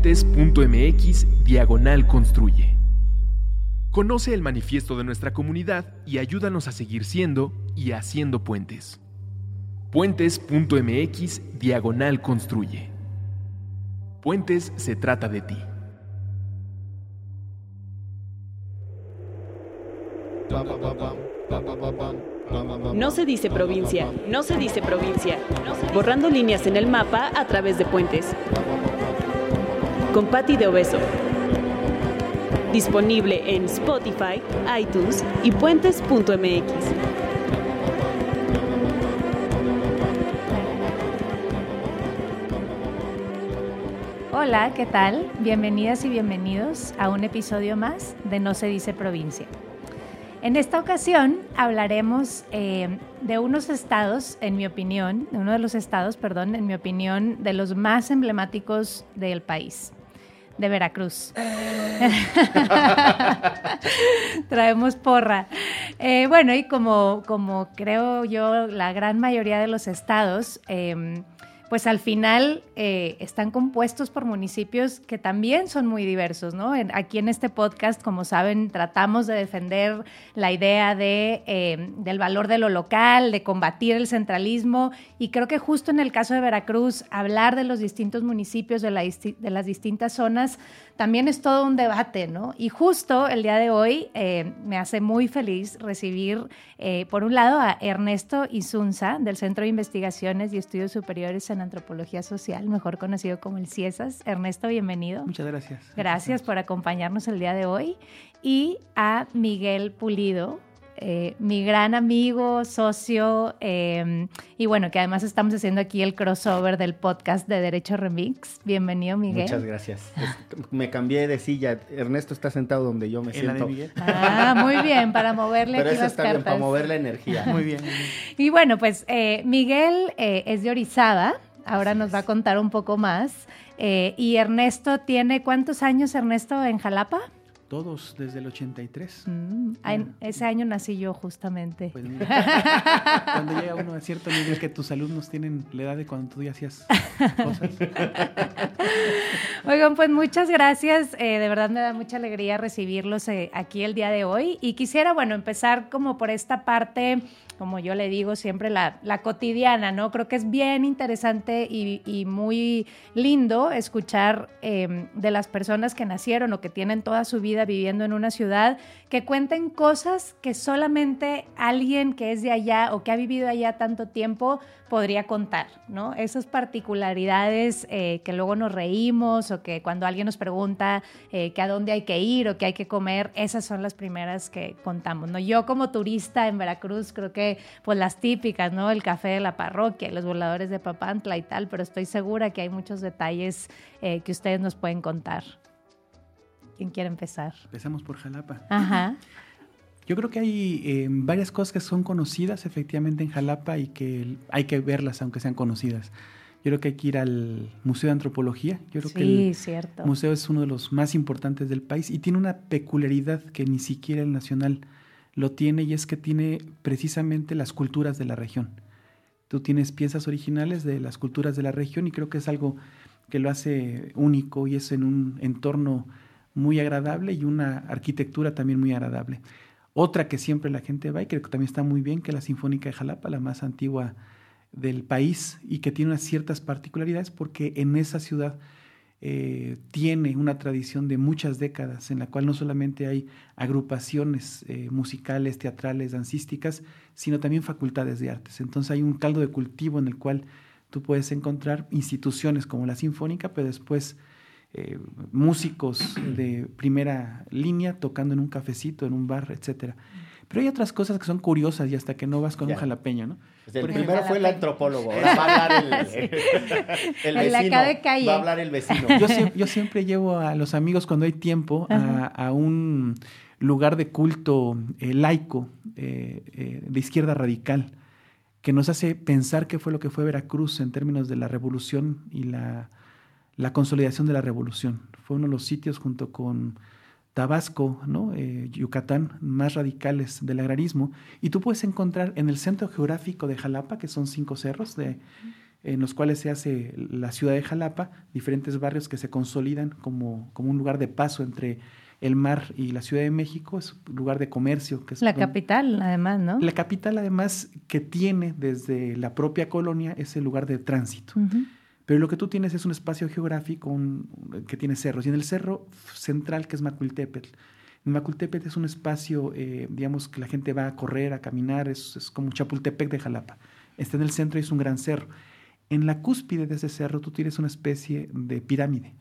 Puentes.mx Diagonal Construye. Conoce el manifiesto de nuestra comunidad y ayúdanos a seguir siendo y haciendo puentes. Puentes.mx Diagonal Construye. Puentes se trata de ti. No se dice provincia, no se dice provincia. Borrando líneas en el mapa a través de puentes. Con Patti de Obeso. Disponible en Spotify, iTunes y puentes.mx. Hola, ¿qué tal? Bienvenidas y bienvenidos a un episodio más de No se dice provincia. En esta ocasión hablaremos eh, de unos estados, en mi opinión, de uno de los estados, perdón, en mi opinión, de los más emblemáticos del país, de Veracruz. Traemos porra. Eh, bueno, y como, como creo yo, la gran mayoría de los estados, eh, pues al final eh, están compuestos por municipios que también son muy diversos, ¿no? aquí en este podcast, como saben, tratamos de defender la idea de, eh, del valor de lo local, de combatir el centralismo, y creo que justo en el caso de Veracruz, hablar de los distintos municipios, de las distintas zonas, también es todo un debate, ¿no? Y justo el día de hoy eh, me hace muy feliz recibir, eh, por un lado, a Ernesto Isunza, del Centro de Investigaciones y Estudios Superiores en Antropología Social, mejor conocido como el CIESAS. Ernesto, bienvenido. Muchas gracias. Gracias por acompañarnos el día de hoy. Y a Miguel Pulido, eh, mi gran amigo, socio, em, y bueno, que además estamos haciendo aquí el crossover del podcast de Derecho Remix. Bienvenido, Miguel. Muchas gracias. me cambié de silla. Ernesto está sentado donde yo me siento. Ah, muy bien, para moverle Pero aquí eso las está cartas. bien, para mover la energía. Muy bien. Y bueno, pues eh, Miguel eh, es de Orizaba. Ahora nos va a contar un poco más. Eh, y Ernesto tiene, ¿cuántos años Ernesto en Jalapa? Todos desde el 83. Mm, en ese año nací yo justamente. Pues mira, cuando llega uno a cierto nivel que tus alumnos tienen la edad de cuando tú ya hacías cosas. Oigan, pues muchas gracias. Eh, de verdad me da mucha alegría recibirlos eh, aquí el día de hoy. Y quisiera, bueno, empezar como por esta parte, como yo le digo siempre, la, la cotidiana, ¿no? Creo que es bien interesante y, muy lindo escuchar eh, de las personas que nacieron o que tienen toda su vida viviendo en una ciudad, que cuenten cosas que solamente alguien que es de allá o que ha vivido allá tanto tiempo podría contar, ¿no? Esas particularidades eh, que luego nos reímos o que cuando alguien nos pregunta eh, que a dónde hay que ir o qué hay que comer, esas son las primeras que contamos, ¿no? Yo como turista en Veracruz creo que pues las típicas, ¿no? El café de la parroquia, los voladores de Papantla y tal, pero estoy segura que hay muchos detalles eh, que ustedes nos pueden contar. ¿Quién quiere empezar? Empezamos por Jalapa. Ajá. Yo creo que hay eh, varias cosas que son conocidas efectivamente en Jalapa y que hay que verlas aunque sean conocidas. Yo creo que hay que ir al Museo de Antropología. Yo creo sí, que el cierto. museo es uno de los más importantes del país y tiene una peculiaridad que ni siquiera el nacional lo tiene y es que tiene precisamente las culturas de la región. Tú tienes piezas originales de las culturas de la región y creo que es algo que lo hace único y es en un entorno muy agradable y una arquitectura también muy agradable. Otra que siempre la gente va y creo que también está muy bien, que es la Sinfónica de Jalapa, la más antigua del país y que tiene unas ciertas particularidades porque en esa ciudad eh, tiene una tradición de muchas décadas en la cual no solamente hay agrupaciones eh, musicales, teatrales, dancísticas, sino también facultades de artes. Entonces hay un caldo de cultivo en el cual tú puedes encontrar instituciones como la Sinfónica, pero después eh, músicos de primera línea tocando en un cafecito, en un bar, etcétera. Pero hay otras cosas que son curiosas y hasta que no vas con Ya. un jalapeño, ¿no? Pues el Por primero ejemplo, fue el antropólogo, ahora va a hablar el, el El de vecino. acá de calle. Va a hablar el vecino. Yo, sie- yo siempre llevo a los amigos cuando hay tiempo a, a un lugar de culto eh, laico eh, eh, de izquierda radical que nos hace pensar qué fue lo que fue Veracruz en términos de la revolución y la, la consolidación de la revolución. Fue uno de los sitios junto con Tabasco, ¿no? Eh, Yucatán, más radicales del agrarismo. Y tú puedes encontrar en el centro geográfico de Jalapa, que son cinco cerros de en los cuales se hace la ciudad de Jalapa, diferentes barrios que se consolidan como, como un lugar de paso entre el mar y la Ciudad de México, es un lugar de comercio. Que es la capital, además, ¿no? La capital, además, que tiene desde la propia colonia ese lugar de tránsito. Pero lo que tú tienes es un espacio geográfico que tiene cerros. Y en el cerro central, que es Macultepetl, Macultepetl es un espacio, eh, digamos, que la gente va a correr, a caminar, es, es como Chapultepec de Jalapa. Está en el centro y es un gran cerro. En la cúspide de ese cerro tú tienes una especie de pirámide,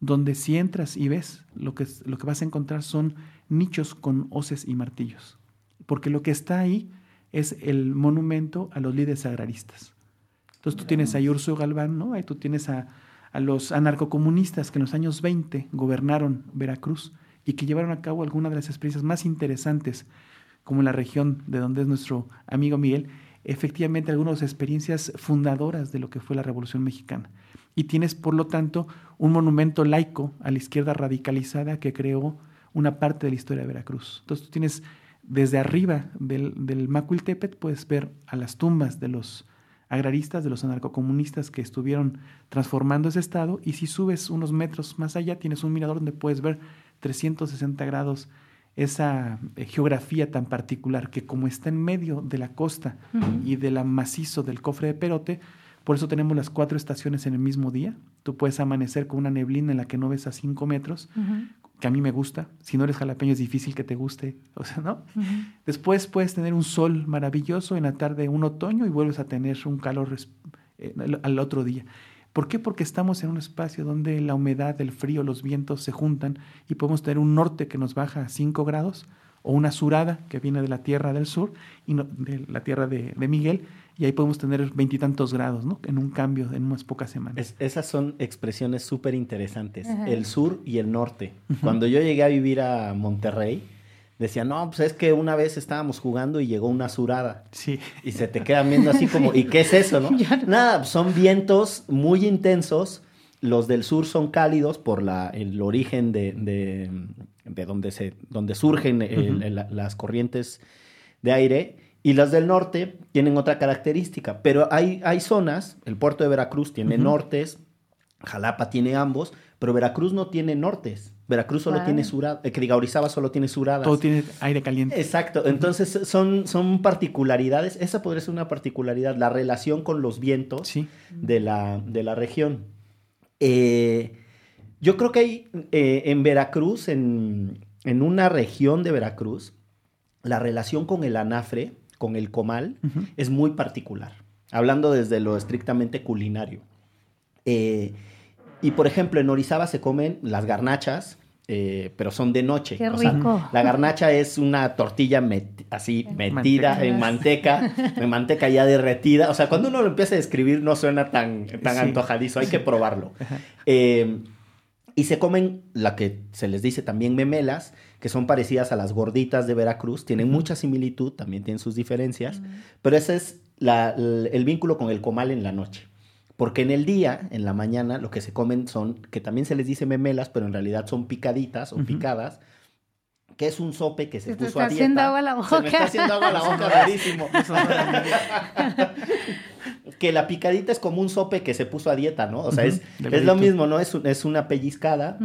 donde si entras y ves, lo que, lo que vas a encontrar son nichos con hoces y martillos. Porque lo que está ahí es el monumento a los líderes agraristas. Entonces tú tienes a Urso Galván, ¿no? Ahí tú tienes a, a los anarcocomunistas que en los años 20 gobernaron Veracruz y que llevaron a cabo algunas de las experiencias más interesantes, como en la región de donde es nuestro amigo Miguel, efectivamente algunas experiencias fundadoras de lo que fue la Revolución Mexicana. Y tienes, por lo tanto, un monumento laico a la izquierda radicalizada que creó una parte de la historia de Veracruz. Entonces tú tienes desde arriba del, del Macuiltepet, puedes ver a las tumbas de los agraristas, de los anarcocomunistas que estuvieron transformando ese estado, y si subes unos metros más allá, tienes un mirador donde puedes ver 360 grados esa eh, geografía tan particular que como está en medio de la costa y de la macizo del cofre de Perote, por eso tenemos las cuatro estaciones en el mismo día. Tú puedes amanecer con una neblina en la que no ves a cinco metros, que a mí me gusta. Si no eres jalapeño es difícil que te guste, o sea, ¿no? Después puedes tener un sol maravilloso en la tarde, un otoño, y vuelves a tener un calor eh, al otro día. ¿Por qué? Porque estamos en un espacio donde la humedad, el frío, los vientos se juntan y podemos tener un norte que nos baja a 5 grados o una surada que viene de la tierra del sur y de la tierra de, Miguel y ahí podemos tener veintitantos grados, ¿no? En un cambio, en unas pocas semanas. esas son expresiones súper interesantes, el sur y el norte. Cuando yo llegué a vivir a Monterrey, decían, no, pues es que una vez estábamos jugando y llegó una surada. Sí. Y se te quedan viendo así como, ¿y qué es eso, no? Nada, son vientos muy intensos. Los del sur son cálidos por la, el origen de, de, donde, se, donde surgen las corrientes de aire. Y las del norte tienen otra característica. Pero hay, hay zonas, el puerto de Veracruz tiene nortes, Jalapa tiene ambos, pero Veracruz no tiene nortes. Veracruz solo tiene surada, eh, que diga Orizaba solo tiene suradas. Todo tiene aire caliente. Exacto, entonces son, son particularidades, esa podría ser una particularidad, la relación con los vientos de, la, de la región. Eh, yo creo que hay eh, en Veracruz, en, una región de Veracruz, la relación con el anafre, con el comal, es muy particular, hablando desde lo estrictamente culinario. Eh, y por ejemplo, en Orizaba se comen las garnachas, eh, pero son de noche. Qué rico. la garnacha es una tortilla así metida en manteca, en manteca ya derretida. O sea, cuando uno lo empieza a describir no suena tan, tan antojadizo, hay que probarlo. Eh, y se comen la que se les dice también memelas, que son parecidas a las gorditas de Veracruz, tienen mucha similitud, también tienen sus diferencias, pero ese es el vínculo con el comal en la noche. Porque en el día, en la mañana, lo que se comen son, que también se les dice memelas, pero en realidad son picaditas o picadas, que es un sope que se, puso a dieta. haciendo agua a la boca. Se me está haciendo agua a la boca, rarísimo. que la picadita es como un sope que se puso a dieta, ¿no? O sea, es, es, lo mismo, ¿no? Es, es una pellizcada,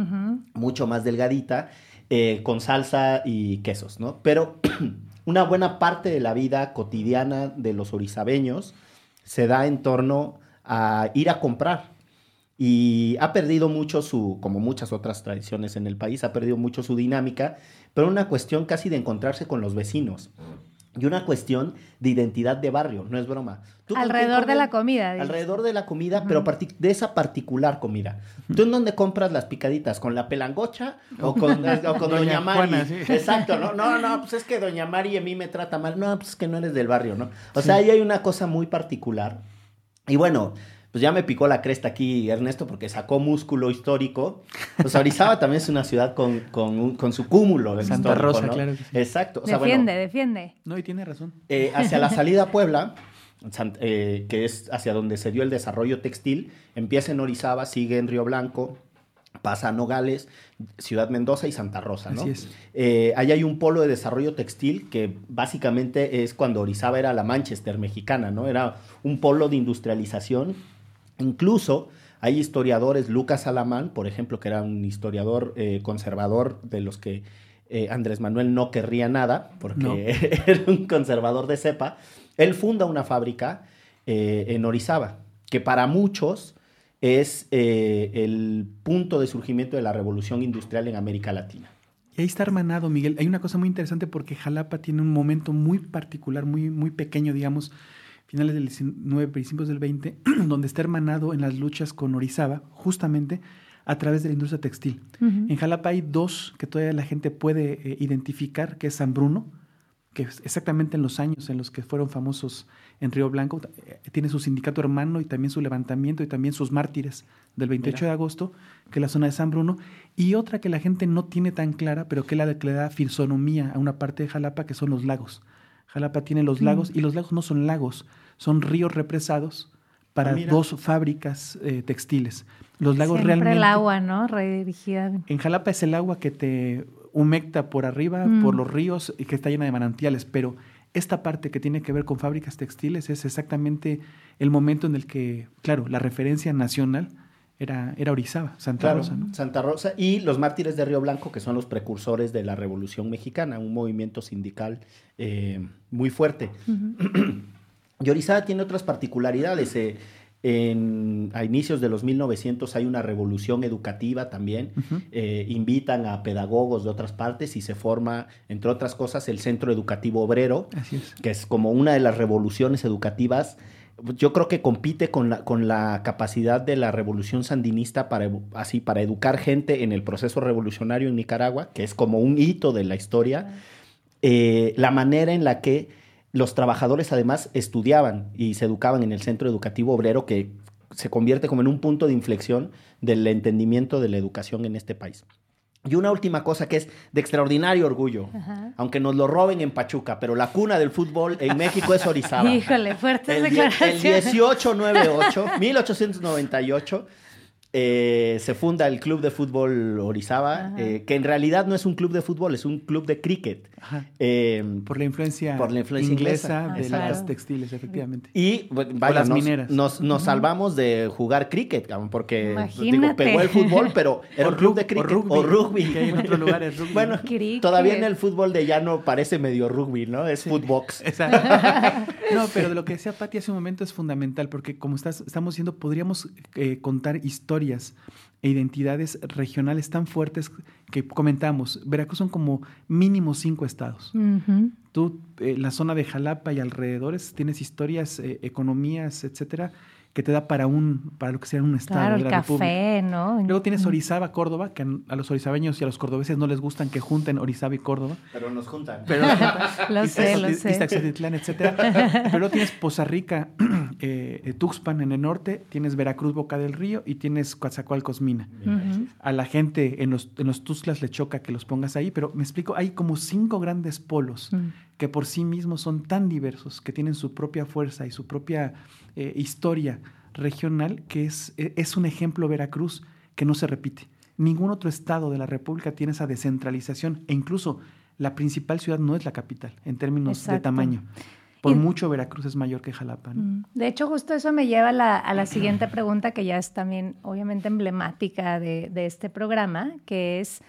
mucho más delgadita, eh, con salsa y quesos, ¿no? Pero una buena parte de la vida cotidiana de los orizabeños se da en torno a ir a comprar. Y ha perdido mucho su, como muchas otras tradiciones en el país, ha perdido mucho su dinámica, pero una cuestión casi de encontrarse con los vecinos. Y una cuestión de identidad de barrio, no es broma. alrededor de la comida. Alrededor de la comida, pero de esa particular comida. ¿Tú en dónde compras las picaditas? ¿Con la pelangocha o con, Doña, Mari? Exacto, ¿no? No, no, pues es que Doña Mari a mí me trata mal. No, pues es que no eres del barrio, ¿no? O sea, ahí hay una cosa muy particular y bueno, pues ya me picó la cresta aquí Ernesto porque sacó músculo histórico. Pues Orizaba también es una ciudad con, con, su cúmulo de Santa Rosa, claro. Exacto. defiende, defiende. No, y tiene razón. Eh, hacia la salida a Puebla, eh, que es hacia donde se dio el desarrollo textil, empieza en Orizaba, sigue en Río Blanco, pasa a Nogales, Ciudad Mendoza y Santa Rosa, ¿no? Así es. Eh, ahí hay un polo de desarrollo textil que básicamente es cuando Orizaba era la Manchester mexicana, ¿no? Era un polo de industrialización. Incluso hay historiadores, Lucas Alamán, por ejemplo, que era un historiador eh, conservador de los que eh, Andrés Manuel no querría nada, porque era un conservador de cepa. Él funda una fábrica en Orizaba, que para muchos es eh, el punto de surgimiento de la revolución industrial en América Latina. Y ahí está hermanado, Miguel. Hay una cosa muy interesante porque Jalapa tiene un momento muy particular, muy, muy pequeño, digamos, finales del 19, principios del 20, donde está hermanado en las luchas con Orizaba, justamente a través de la industria textil. En Jalapa hay dos que todavía la gente puede eh, identificar, que es San Bruno, que exactamente en los años en los que fueron famosos en Río Blanco, eh, tiene su sindicato hermano y también su levantamiento y también sus mártires del 28 de agosto, que es la zona de San Bruno, y otra que la gente no tiene tan clara, pero que es la que le da fisonomía a una parte de Jalapa, que son los lagos. Jalapa tiene los mm. lagos y los lagos no son lagos, son ríos represados para ah, dos fábricas eh, textiles. Los lagos Siempre realmente... el agua, ¿no? Redirigida. En Jalapa es el agua que te humecta por arriba, por mm. los ríos y que está llena de manantiales, pero esta parte que tiene que ver con fábricas textiles es exactamente el momento en el que, claro, la referencia nacional era, era Orizaba, Santa Rosa. Santa Rosa y los mártires de Río Blanco, que son los precursores de la Revolución Mexicana, un movimiento sindical eh, muy fuerte. Orizaba tiene otras particularidades. Eh, a inicios de los 1900 hay una revolución educativa también. Eh, invitan a pedagogos de otras partes y se forma, entre otras cosas, el Centro Educativo Obrero, que es como una de las revoluciones educativas. Yo creo que compite con la, con la capacidad de la revolución sandinista para, así, para educar gente en el proceso revolucionario en Nicaragua, que es como un hito de la historia. Eh, la manera en la que los trabajadores además estudiaban y se educaban en el centro educativo obrero que se convierte como en un punto de inflexión del entendimiento de la educación en este país. Y una última cosa que es de extraordinario orgullo, aunque nos lo roben en Pachuca, pero la cuna del fútbol en México es Orizaba. Híjole, fuertes el, declaraciones. El 1898, 1898 eh, se funda el Club de Fútbol Orizaba, eh, que en realidad no es un club de fútbol, es un club de cricket. Eh, por la influencia, por la influencia inglesa, de las textiles, efectivamente. Y vaya, las nos, mineras. Nos, salvamos de jugar cricket, porque digo, pegó el fútbol, pero era un club de cricket. O rugby. Que en otros lugares rugby. Bueno, todavía en el fútbol de llano parece medio rugby, ¿no? Es footbox. no, pero de lo que decía Patti hace un momento es fundamental, porque como estás, estamos diciendo, podríamos contar historias e identidades regionales tan fuertes que comentamos. Veracruz son como mínimo cinco estados. Tú, la zona de Jalapa y alrededores, tienes historias, eh, economías, etcétera, que te da para un para lo que sea un estado claro, de la el café, ¿no? Luego tienes Orizaba, Córdoba, que a los orizabeños y a los cordobeses no les gustan que junten Orizaba y Córdoba. Pero nos juntan. Pero lo sé, lo sé. etcétera. Pero luego tienes Poza Rica, eh, Tuxpan en el norte, tienes Veracruz, Boca del Río y tienes Coatzacoalcos, Mina. A la gente en los, en los Tuzlas le choca que los pongas ahí, pero me explico, hay como cinco grandes polos mm. que por sí mismos son tan diversos, que tienen su propia fuerza y su propia eh, historia regional que es, e, es un ejemplo Veracruz que no se repite. Ningún otro estado de la República tiene esa descentralización e incluso la principal ciudad no es la capital en términos de tamaño. Por mucho Veracruz es mayor que Jalapa. Mm. De hecho, justo eso me lleva a la, a la, siguiente pregunta que ya es también obviamente emblemática de, de este programa, que es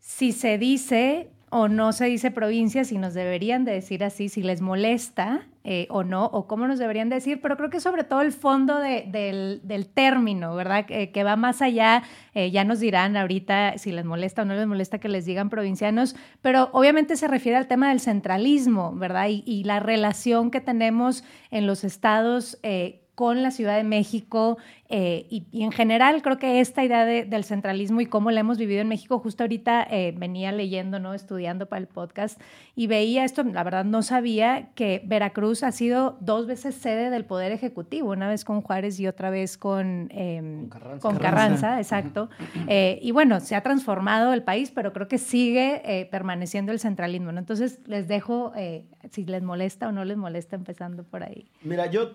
si se dice o no se dice provincia, si nos deberían de decir así, si les molesta eh, o no, o cómo nos deberían decir, pero creo que sobre todo el fondo del, término, ¿verdad? que va más allá, eh, ya nos dirán ahorita si les molesta o no les molesta que les digan provincianos, pero obviamente se refiere al tema del centralismo, ¿verdad? Y, la relación que tenemos en los estados. Con la Ciudad de México eh, y, en general creo que esta idea del centralismo y cómo la hemos vivido en México, justo ahorita eh, venía leyendo, ¿no? estudiando para el podcast y veía esto, la verdad no sabía que Veracruz ha sido dos veces sede del Poder Ejecutivo, una vez con Juárez y otra vez con, em, con, Carranza. exacto. Eh, y bueno, se ha transformado el país, pero creo que sigue permaneciendo el centralismo. ¿no? Entonces les dejo si les molesta o no les molesta empezando por ahí. Mira, yo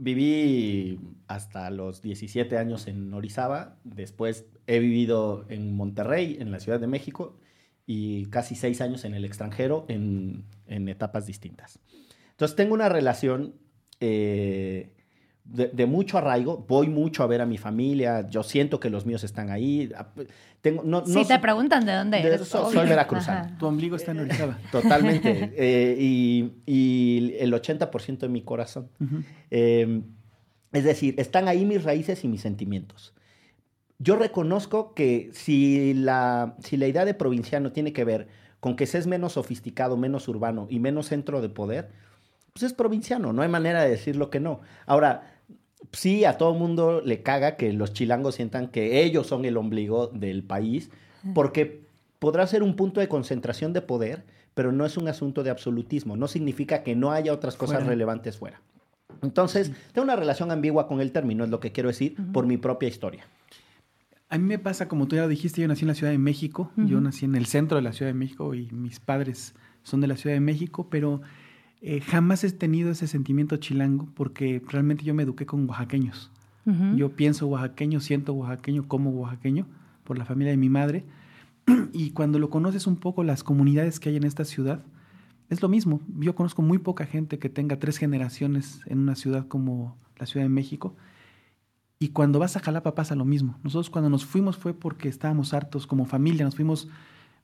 viví hasta los 17 años en Orizaba, después he vivido en Monterrey, en la Ciudad de México, y casi seis años en el extranjero en, en etapas distintas. Entonces tengo una relación eh, de, mucho arraigo, voy mucho a ver a mi familia, yo siento que los míos están ahí. Tengo, no, si te preguntan de dónde eres. soy, veracruzano. Tu ombligo está en Orizaba. Totalmente. Eh, y, y, el 80% de mi corazón. Eh, es decir, están ahí mis raíces y mis sentimientos. Yo reconozco que si la, si la idea de provinciano tiene que ver con que se es menos sofisticado, menos urbano y menos centro de poder, pues es provinciano, no hay manera de decirlo que no. Ahora, sí, a todo mundo le caga que los chilangos sientan que ellos son el ombligo del país, porque podrá ser un punto de concentración de poder, pero no es un asunto de absolutismo, no significa que no haya otras cosas relevantes fuera. Entonces, tengo una relación ambigua con el término, es lo que quiero decir, por mi propia historia. A mí me pasa, como tú ya lo dijiste, yo nací en la Ciudad de México, yo nací en el centro de la Ciudad de México y mis padres son de la Ciudad de México, pero eh, jamás he tenido ese sentimiento chilango porque realmente yo me eduqué con oaxaqueños. Yo pienso oaxaqueño, siento oaxaqueño, como oaxaqueño por la familia de mi madre. y cuando lo conoces un poco, las comunidades que hay en esta ciudad, es lo mismo. Yo conozco muy poca gente que tenga tres generaciones en una ciudad como la Ciudad de México. Y cuando vas a Jalapa pasa lo mismo. Nosotros cuando nos fuimos fue porque estábamos hartos como familia, nos fuimos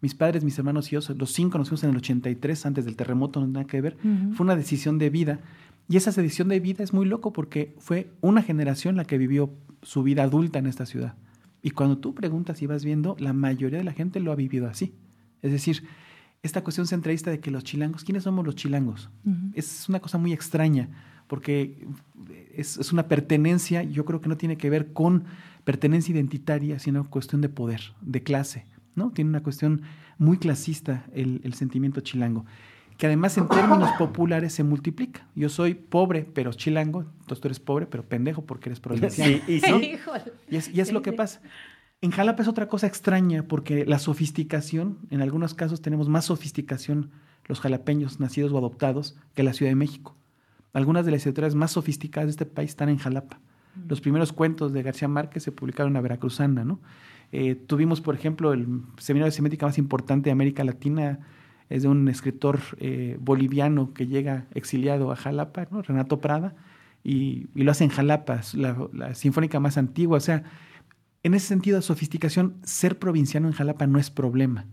mis padres, mis hermanos y yo, los cinco nos fuimos en el 83, antes del terremoto, no nada que ver. Fue una decisión de vida. Y esa decisión de vida es muy loco porque fue una generación la que vivió su vida adulta en esta ciudad. Y cuando tú preguntas y vas viendo, la mayoría de la gente lo ha vivido así. Es decir, esta cuestión centralista de que los chilangos, ¿quiénes somos los chilangos? Es una cosa muy extraña porque es, es, una pertenencia, yo creo que no tiene que ver con pertenencia identitaria, sino cuestión de poder, de clase. ¿No? Tiene una cuestión muy clasista el, sentimiento chilango, que además en términos populares se multiplica. Yo soy pobre, pero chilango, entonces tú eres pobre, pero pendejo porque eres provinciano. y, y, es, y es lo que pasa. En Jalapa es otra cosa extraña porque la sofisticación, en algunos casos tenemos más sofisticación los jalapeños nacidos o adoptados que la Ciudad de México. Algunas de las editoriales más sofisticadas de este país están en Jalapa. Mm. Los primeros cuentos de García Márquez se publicaron en la Veracruzana, ¿no? Eh, tuvimos, por ejemplo, el seminario de semiótica más importante de América Latina, es de un escritor eh, boliviano que llega exiliado a Jalapa, Renato Prada, y, lo hace en Jalapa, la, sinfónica más antigua. O sea, en ese sentido de sofisticación, ser provinciano en Jalapa no es problema.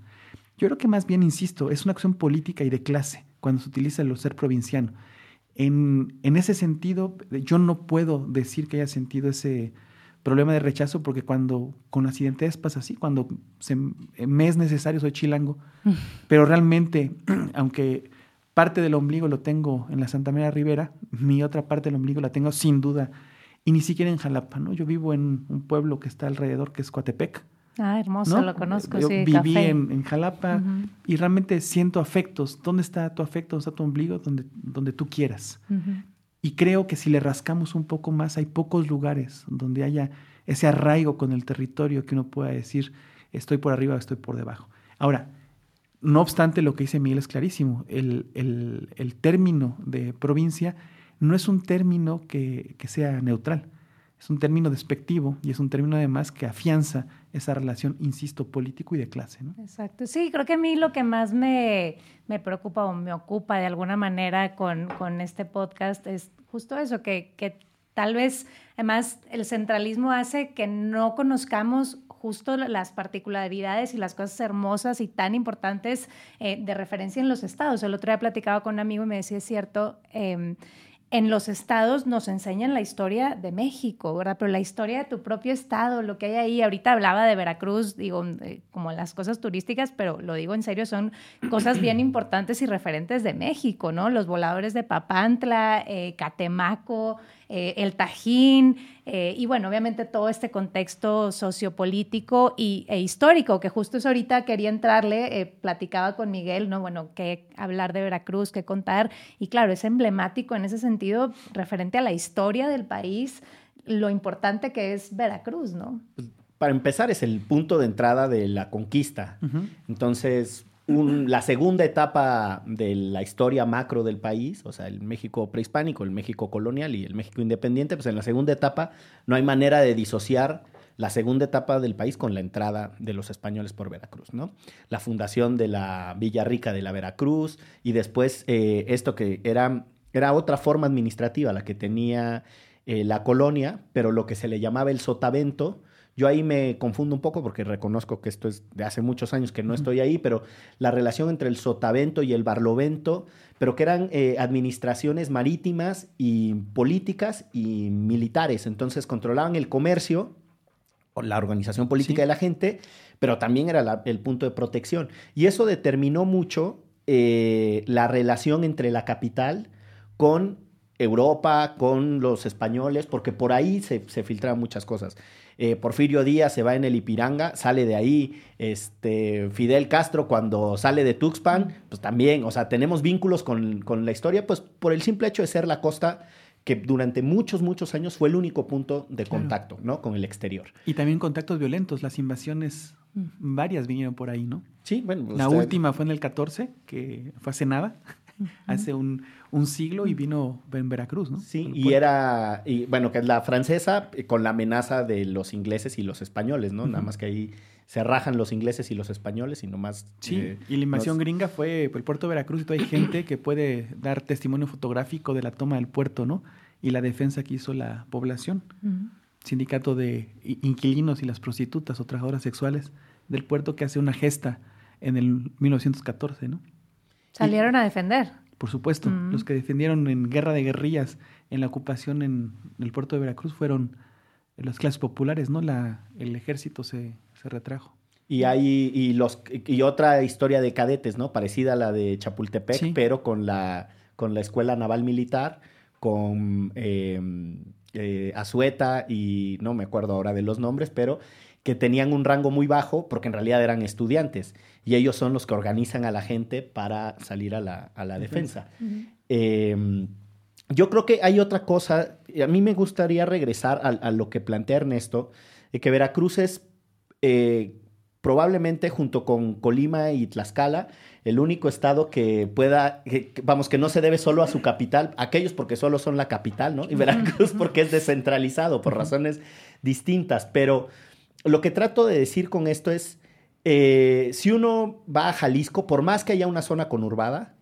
Yo creo que más bien, insisto, es una acción política y de clase cuando se utiliza el ser provinciano. En, en ese sentido, yo no puedo decir que haya sentido ese, problema de rechazo porque cuando con accidentes pasa así, cuando se, me es necesario soy chilango, pero realmente, aunque parte del ombligo lo tengo en la Santa María Rivera, mi otra parte del ombligo la tengo sin duda, y ni siquiera en Jalapa, ¿no? Yo vivo en un pueblo que está alrededor, que es Coatepec. Ah, hermoso, lo conozco, Yo viví en, Jalapa y realmente siento afectos. ¿Dónde está tu afecto? ¿Dónde está tu ombligo? Donde, donde tú quieras. Y creo que si le rascamos un poco más, hay pocos lugares donde haya ese arraigo con el territorio que uno pueda decir, estoy por arriba o estoy por debajo. Ahora, no obstante, lo que dice Miguel es clarísimo. El, el, término de provincia no es un término que, que, sea neutral. Es un término despectivo y es un término además que afianza esa relación, insisto, político y de clase. ¿no? Exacto. Sí, creo que a mí lo que más me, me preocupa o me ocupa de alguna manera con, con este podcast es justo eso, que, que tal vez además el centralismo hace que no conozcamos justo las particularidades y las cosas hermosas y tan importantes eh, de referencia en los estados. El otro día platicaba con un amigo y me decía, es cierto, eh, en los estados nos enseñan la historia de México, ¿verdad? Pero la historia de tu propio estado, lo que hay ahí, ahorita hablaba de Veracruz, digo, eh, como las cosas turísticas, pero lo digo en serio, son cosas bien importantes y referentes de México, ¿no? Los voladores de Papantla, eh, Catemaco, eh, el Tajín, eh, y bueno, obviamente todo este contexto sociopolítico y, e histórico, que justo es ahorita quería entrarle, eh, platicaba con Miguel, ¿no? Bueno, qué hablar de Veracruz, qué contar, y claro, es emblemático en ese sentido, referente a la historia del país, lo importante que es Veracruz, ¿no? Para empezar, es el punto de entrada de la conquista. Entonces, la segunda etapa de la historia macro del país, o sea, el México prehispánico, el México colonial y el México independiente, pues en la segunda etapa no hay manera de disociar la segunda etapa del país con la entrada de los españoles por Veracruz, ¿no? La fundación de la Villa Rica de la Veracruz y después eh, esto que era, era otra forma administrativa, la que tenía eh, la colonia, pero lo que se le llamaba el sotavento, yo ahí me confundo un poco porque reconozco que esto es de hace muchos años que no estoy ahí, pero la relación entre el sotavento y el barlovento, pero que eran eh, administraciones marítimas y políticas y militares. Entonces controlaban el comercio, o la organización política de la gente, pero también era el punto de protección. Y eso determinó mucho eh, la relación entre la capital con Europa, con los españoles, porque por ahí se, se filtraban muchas cosas. Eh, Porfirio Díaz se va en el Ipiranga, sale de ahí, este, Fidel Castro cuando sale de Tuxpan, pues también, o sea, tenemos vínculos con, la historia, pues por el simple hecho de ser la costa que durante muchos, muchos años fue el único punto de contacto, ¿no? Con el exterior. Y también contactos violentos, las invasiones, varias vinieron por ahí, ¿no? Sí, bueno. La última fue en el 14, que fue hace nada, hace un, un siglo y vino en Veracruz, ¿no? Sí, y era, y, bueno, que es la francesa eh, con la amenaza de los ingleses y los españoles, ¿no? Nada más que ahí se rajan los ingleses y los españoles y nomás... Sí, eh, y la invasión gringa fue el puerto de Veracruz y toda hay gente que puede dar testimonio fotográfico de la toma del puerto, ¿no? Y la defensa que hizo la población. Sindicato de inquilinos y las prostitutas o trabajadoras sexuales del puerto que hace una gesta en el 1914, ¿no? Salieron a defender por supuesto. Los que defendieron en guerra de guerrillas en la ocupación en, el puerto de Veracruz fueron las clases populares, ¿no? La, el ejército se, retrajo. Y hay y los y otra historia de cadetes, ¿no? Parecida a la de Chapultepec, pero con la con la escuela naval militar, con em, eh, Azueta y no me acuerdo ahora de los nombres, pero que tenían un rango muy bajo porque en realidad eran estudiantes y ellos son los que organizan a la gente para salir a la, defensa. Em, yo creo que hay otra cosa, a mí me gustaría regresar a, lo que plantea Ernesto, de que Veracruz es eh, probablemente junto con Colima y Tlaxcala el único estado que pueda, vamos, que no se debe solo a su capital, aquellos porque solo son la capital, ¿no? Y Veracruz porque es descentralizado por razones distintas, pero lo que trato de decir con esto es, eh, si uno va a Jalisco, por más que haya una zona conurbada,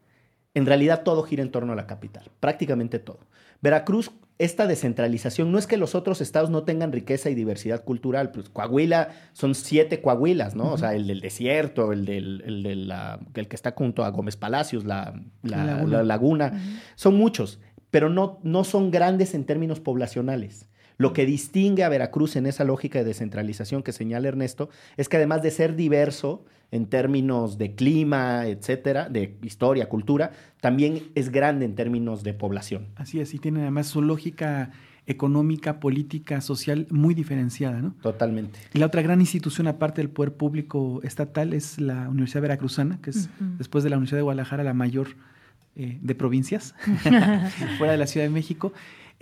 en realidad todo gira en torno a la capital, prácticamente todo. Veracruz, esta descentralización, no es que los otros estados no tengan riqueza y diversidad cultural, pues Coahuila son siete Coahuilas, ¿no? O sea, el del desierto, el, del, el, la, el que está junto a Gómez Palacios, la, laguna, son muchos, pero no, no son grandes en términos poblacionales. Lo que distingue a Veracruz en esa lógica de descentralización que señala Ernesto es que además de ser diverso en términos de clima, etcétera, de historia, cultura, también es grande en términos de población. Así es, y tiene además su lógica económica, política, social muy diferenciada, ¿no? Totalmente. Y la otra gran institución, aparte del poder público estatal, es la Universidad Veracruzana, que es después de la Universidad de Guadalajara la mayor eh, de provincias, fuera de la Ciudad de México.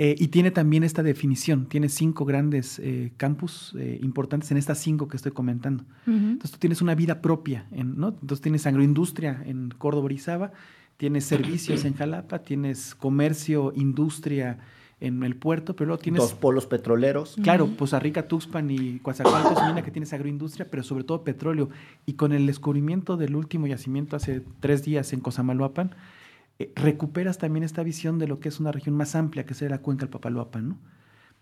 Eh, y tiene también esta definición, tiene cinco grandes eh, campus eh, importantes en estas cinco que estoy comentando. Entonces tú tienes una vida propia, ¿no? Entonces tienes agroindustria en Córdoba, Orizaba, tienes servicios en Jalapa, tienes comercio, industria en el puerto, pero luego tienes... Dos polos petroleros. Claro, Poza Rica, Tuxpan y Coatzacoalcos, que tienes agroindustria, pero sobre todo petróleo. Y con el descubrimiento del último yacimiento hace tres días en Cosamaloapan, eh, recuperas también esta visión de lo que es una región más amplia que será la cuenca del Papaloapan, ¿no?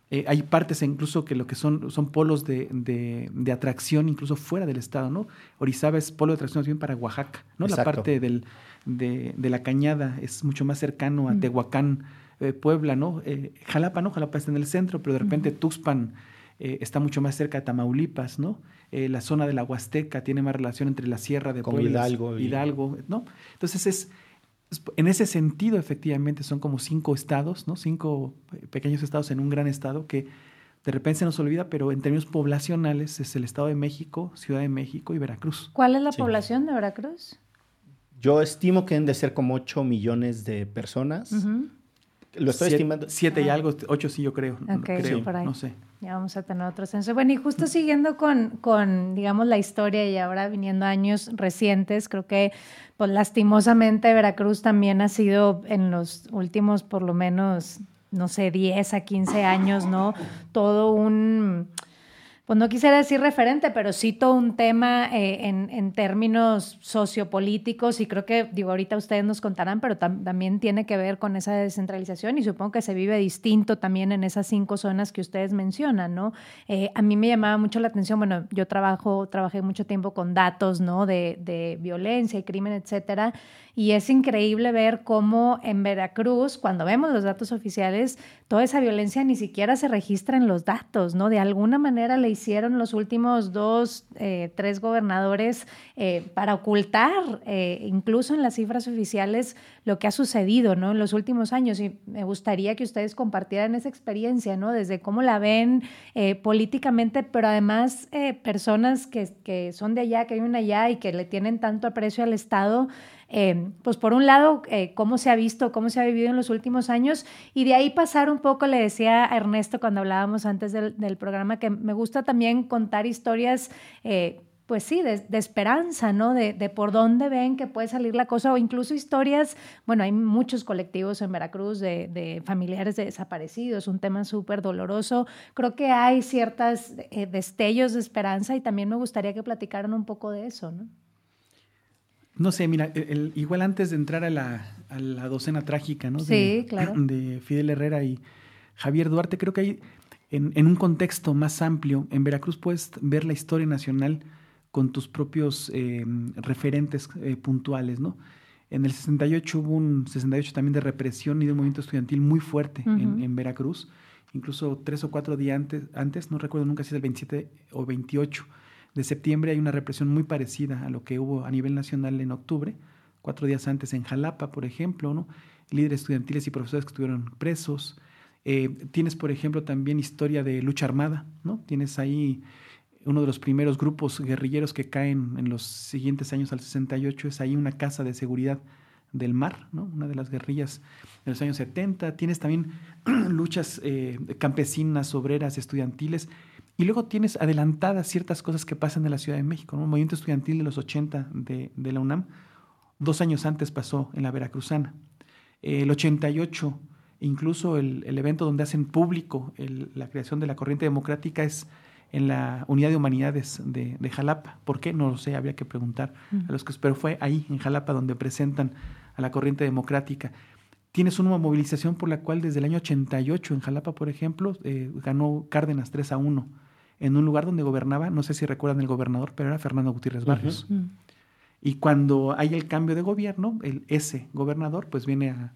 Eh, hay partes incluso que lo que son, son polos de, de, atracción incluso fuera del estado, ¿no? Orizaba es polo de atracción bien para Oaxaca, ¿no? La parte del, de, de, la cañada es mucho más cercano a Tehuacán, eh, Puebla, ¿no? Jalapa, ¿no? Jalapa está en el centro, pero de repente Tuxpan está mucho más cerca de Tamaulipas, ¿no? la zona de la Huasteca tiene más relación entre la sierra de Puebla, Hidalgo, Hidalgo, ¿no? Entonces es en ese sentido, efectivamente, son como cinco estados, ¿no? Cinco pequeños estados en un gran estado que de repente se nos olvida, pero en términos poblacionales es el Estado de México, Ciudad de México y Veracruz. ¿Cuál es la población de Veracruz? Yo estimo que deben de ser como 8 millones de personas. Lo estoy estimando. Siete y algo, ocho sí yo creo. creo no sé. Ya vamos a tener otro censo. Bueno, y justo siguiendo con, con, digamos, la historia y ahora viniendo años recientes, creo que, pues lastimosamente, Veracruz también ha sido en los últimos, por lo menos, no sé, 10 a 15 años, ¿no? Todo un pues no quisiera decir referente, pero cito un tema eh, en, en, términos sociopolíticos y creo que, digo, ahorita ustedes nos contarán, pero también tiene que ver con esa descentralización y supongo que se vive distinto también en esas cinco zonas que ustedes mencionan, ¿no? Eh, a mí me llamaba mucho la atención, bueno, yo trabajo, trabajé mucho tiempo con datos, ¿no? De, violencia y crimen, etcétera, y es increíble ver cómo en Veracruz, cuando vemos los datos oficiales, toda esa violencia ni siquiera se registra en los datos, ¿no? De alguna manera le hicieron los últimos dos, eh, tres gobernadores eh, para ocultar, eh, incluso en las cifras oficiales, lo que ha sucedido, ¿no? En los últimos años. Y me gustaría que ustedes compartieran esa experiencia, ¿no? Desde cómo la ven políticamente, pero además personas que, que son de allá, que viven allá y que le tienen tanto aprecio al Estado. Eh, pues por un lado, eh, cómo se ha visto, cómo se ha vivido en los últimos años, y de ahí pasar un poco, le decía a Ernesto cuando hablábamos antes del, programa, que me gusta también contar historias. Eh, pues sí, de, esperanza, ¿no? De, por dónde ven que puede salir la cosa, o incluso historias, bueno, hay muchos colectivos en Veracruz de, familiares de desaparecidos, un tema súper doloroso. Creo que hay ciertos destellos de esperanza y también me gustaría que platicaran un poco de eso, ¿no? No sé, mira, igual antes de entrar a la, a la docena trágica, ¿no? Sí, claro. De Fidel Herrera y Javier Duarte, creo que hay, en, en, un contexto más amplio, en Veracruz puedes ver la historia nacional con tus propios eh, referentes eh, puntuales, ¿no? En el 68 hubo un 68 también de represión y de un movimiento estudiantil muy fuerte en, en, Veracruz, incluso tres o cuatro días antes, antes, no recuerdo nunca si es el 27 o 28 de septiembre hay una represión muy parecida a lo que hubo a nivel nacional en octubre, cuatro días antes en Jalapa, por ejemplo, ¿no? líderes estudiantiles y profesores que estuvieron presos. Eh, tienes, por ejemplo, también historia de lucha armada, ¿no? Tienes ahí uno de los primeros grupos guerrilleros que caen en los siguientes años al 68, es ahí una casa de seguridad del mar, ¿no? una de las guerrillas de los años 70. Tienes también luchas eh, campesinas, obreras, estudiantiles y luego tienes adelantadas ciertas cosas que pasan en la Ciudad de México. ¿no? Un movimiento estudiantil de los 80 de, de, la UNAM, dos años antes pasó en la Veracruzana. El 88, incluso el, el evento donde hacen público el, la creación de la corriente democrática es en la Unidad de Humanidades de, de Jalapa. ¿Por qué? No lo sé, habría que preguntar a los que... Pero fue ahí, en Jalapa, donde presentan a la corriente democrática. Tienes una movilización por la cual desde el año 88 en Jalapa, por ejemplo, eh, ganó Cárdenas 3 a 1 en un lugar donde gobernaba, no sé si recuerdan el gobernador, pero era Fernando Gutiérrez Barrios. Mm. Y cuando hay el cambio de gobierno, el ese gobernador pues viene a...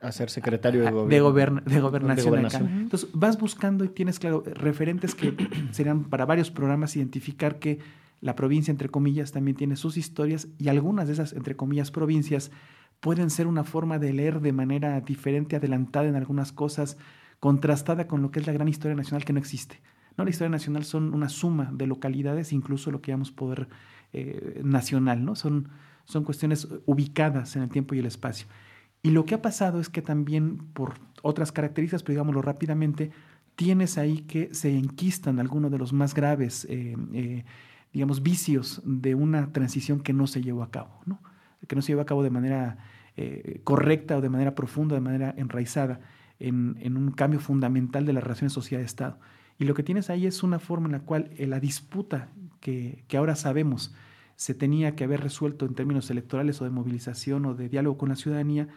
A ser secretario de, gobierno, de, gobernación. Entonces vas buscando y tienes, claro, referentes que serían para varios programas identificar que la provincia, entre comillas, también tiene sus historias y algunas de esas, entre comillas, provincias pueden ser una forma de leer de manera diferente, adelantada en algunas cosas, contrastada con lo que es la gran historia nacional que no existe. No, la historia nacional son una suma de localidades, incluso lo que llamamos poder eh, nacional, ¿no? Son, son cuestiones ubicadas en el tiempo y el espacio. Y lo que ha pasado es que también, por otras características, pero digámoslo rápidamente, tienes ahí que se enquistan algunos de los más graves, eh, eh, digamos, vicios de una transición que no se llevó a cabo, ¿no? que no se llevó a cabo de manera correcta o de manera profunda, de manera enraizada en, en un cambio fundamental de las relaciones sociedad-estado. Y lo que tienes ahí es una forma en la cual eh, la disputa que, que, ahora sabemos se tenía que haber resuelto en términos electorales o de movilización o de diálogo con la ciudadanía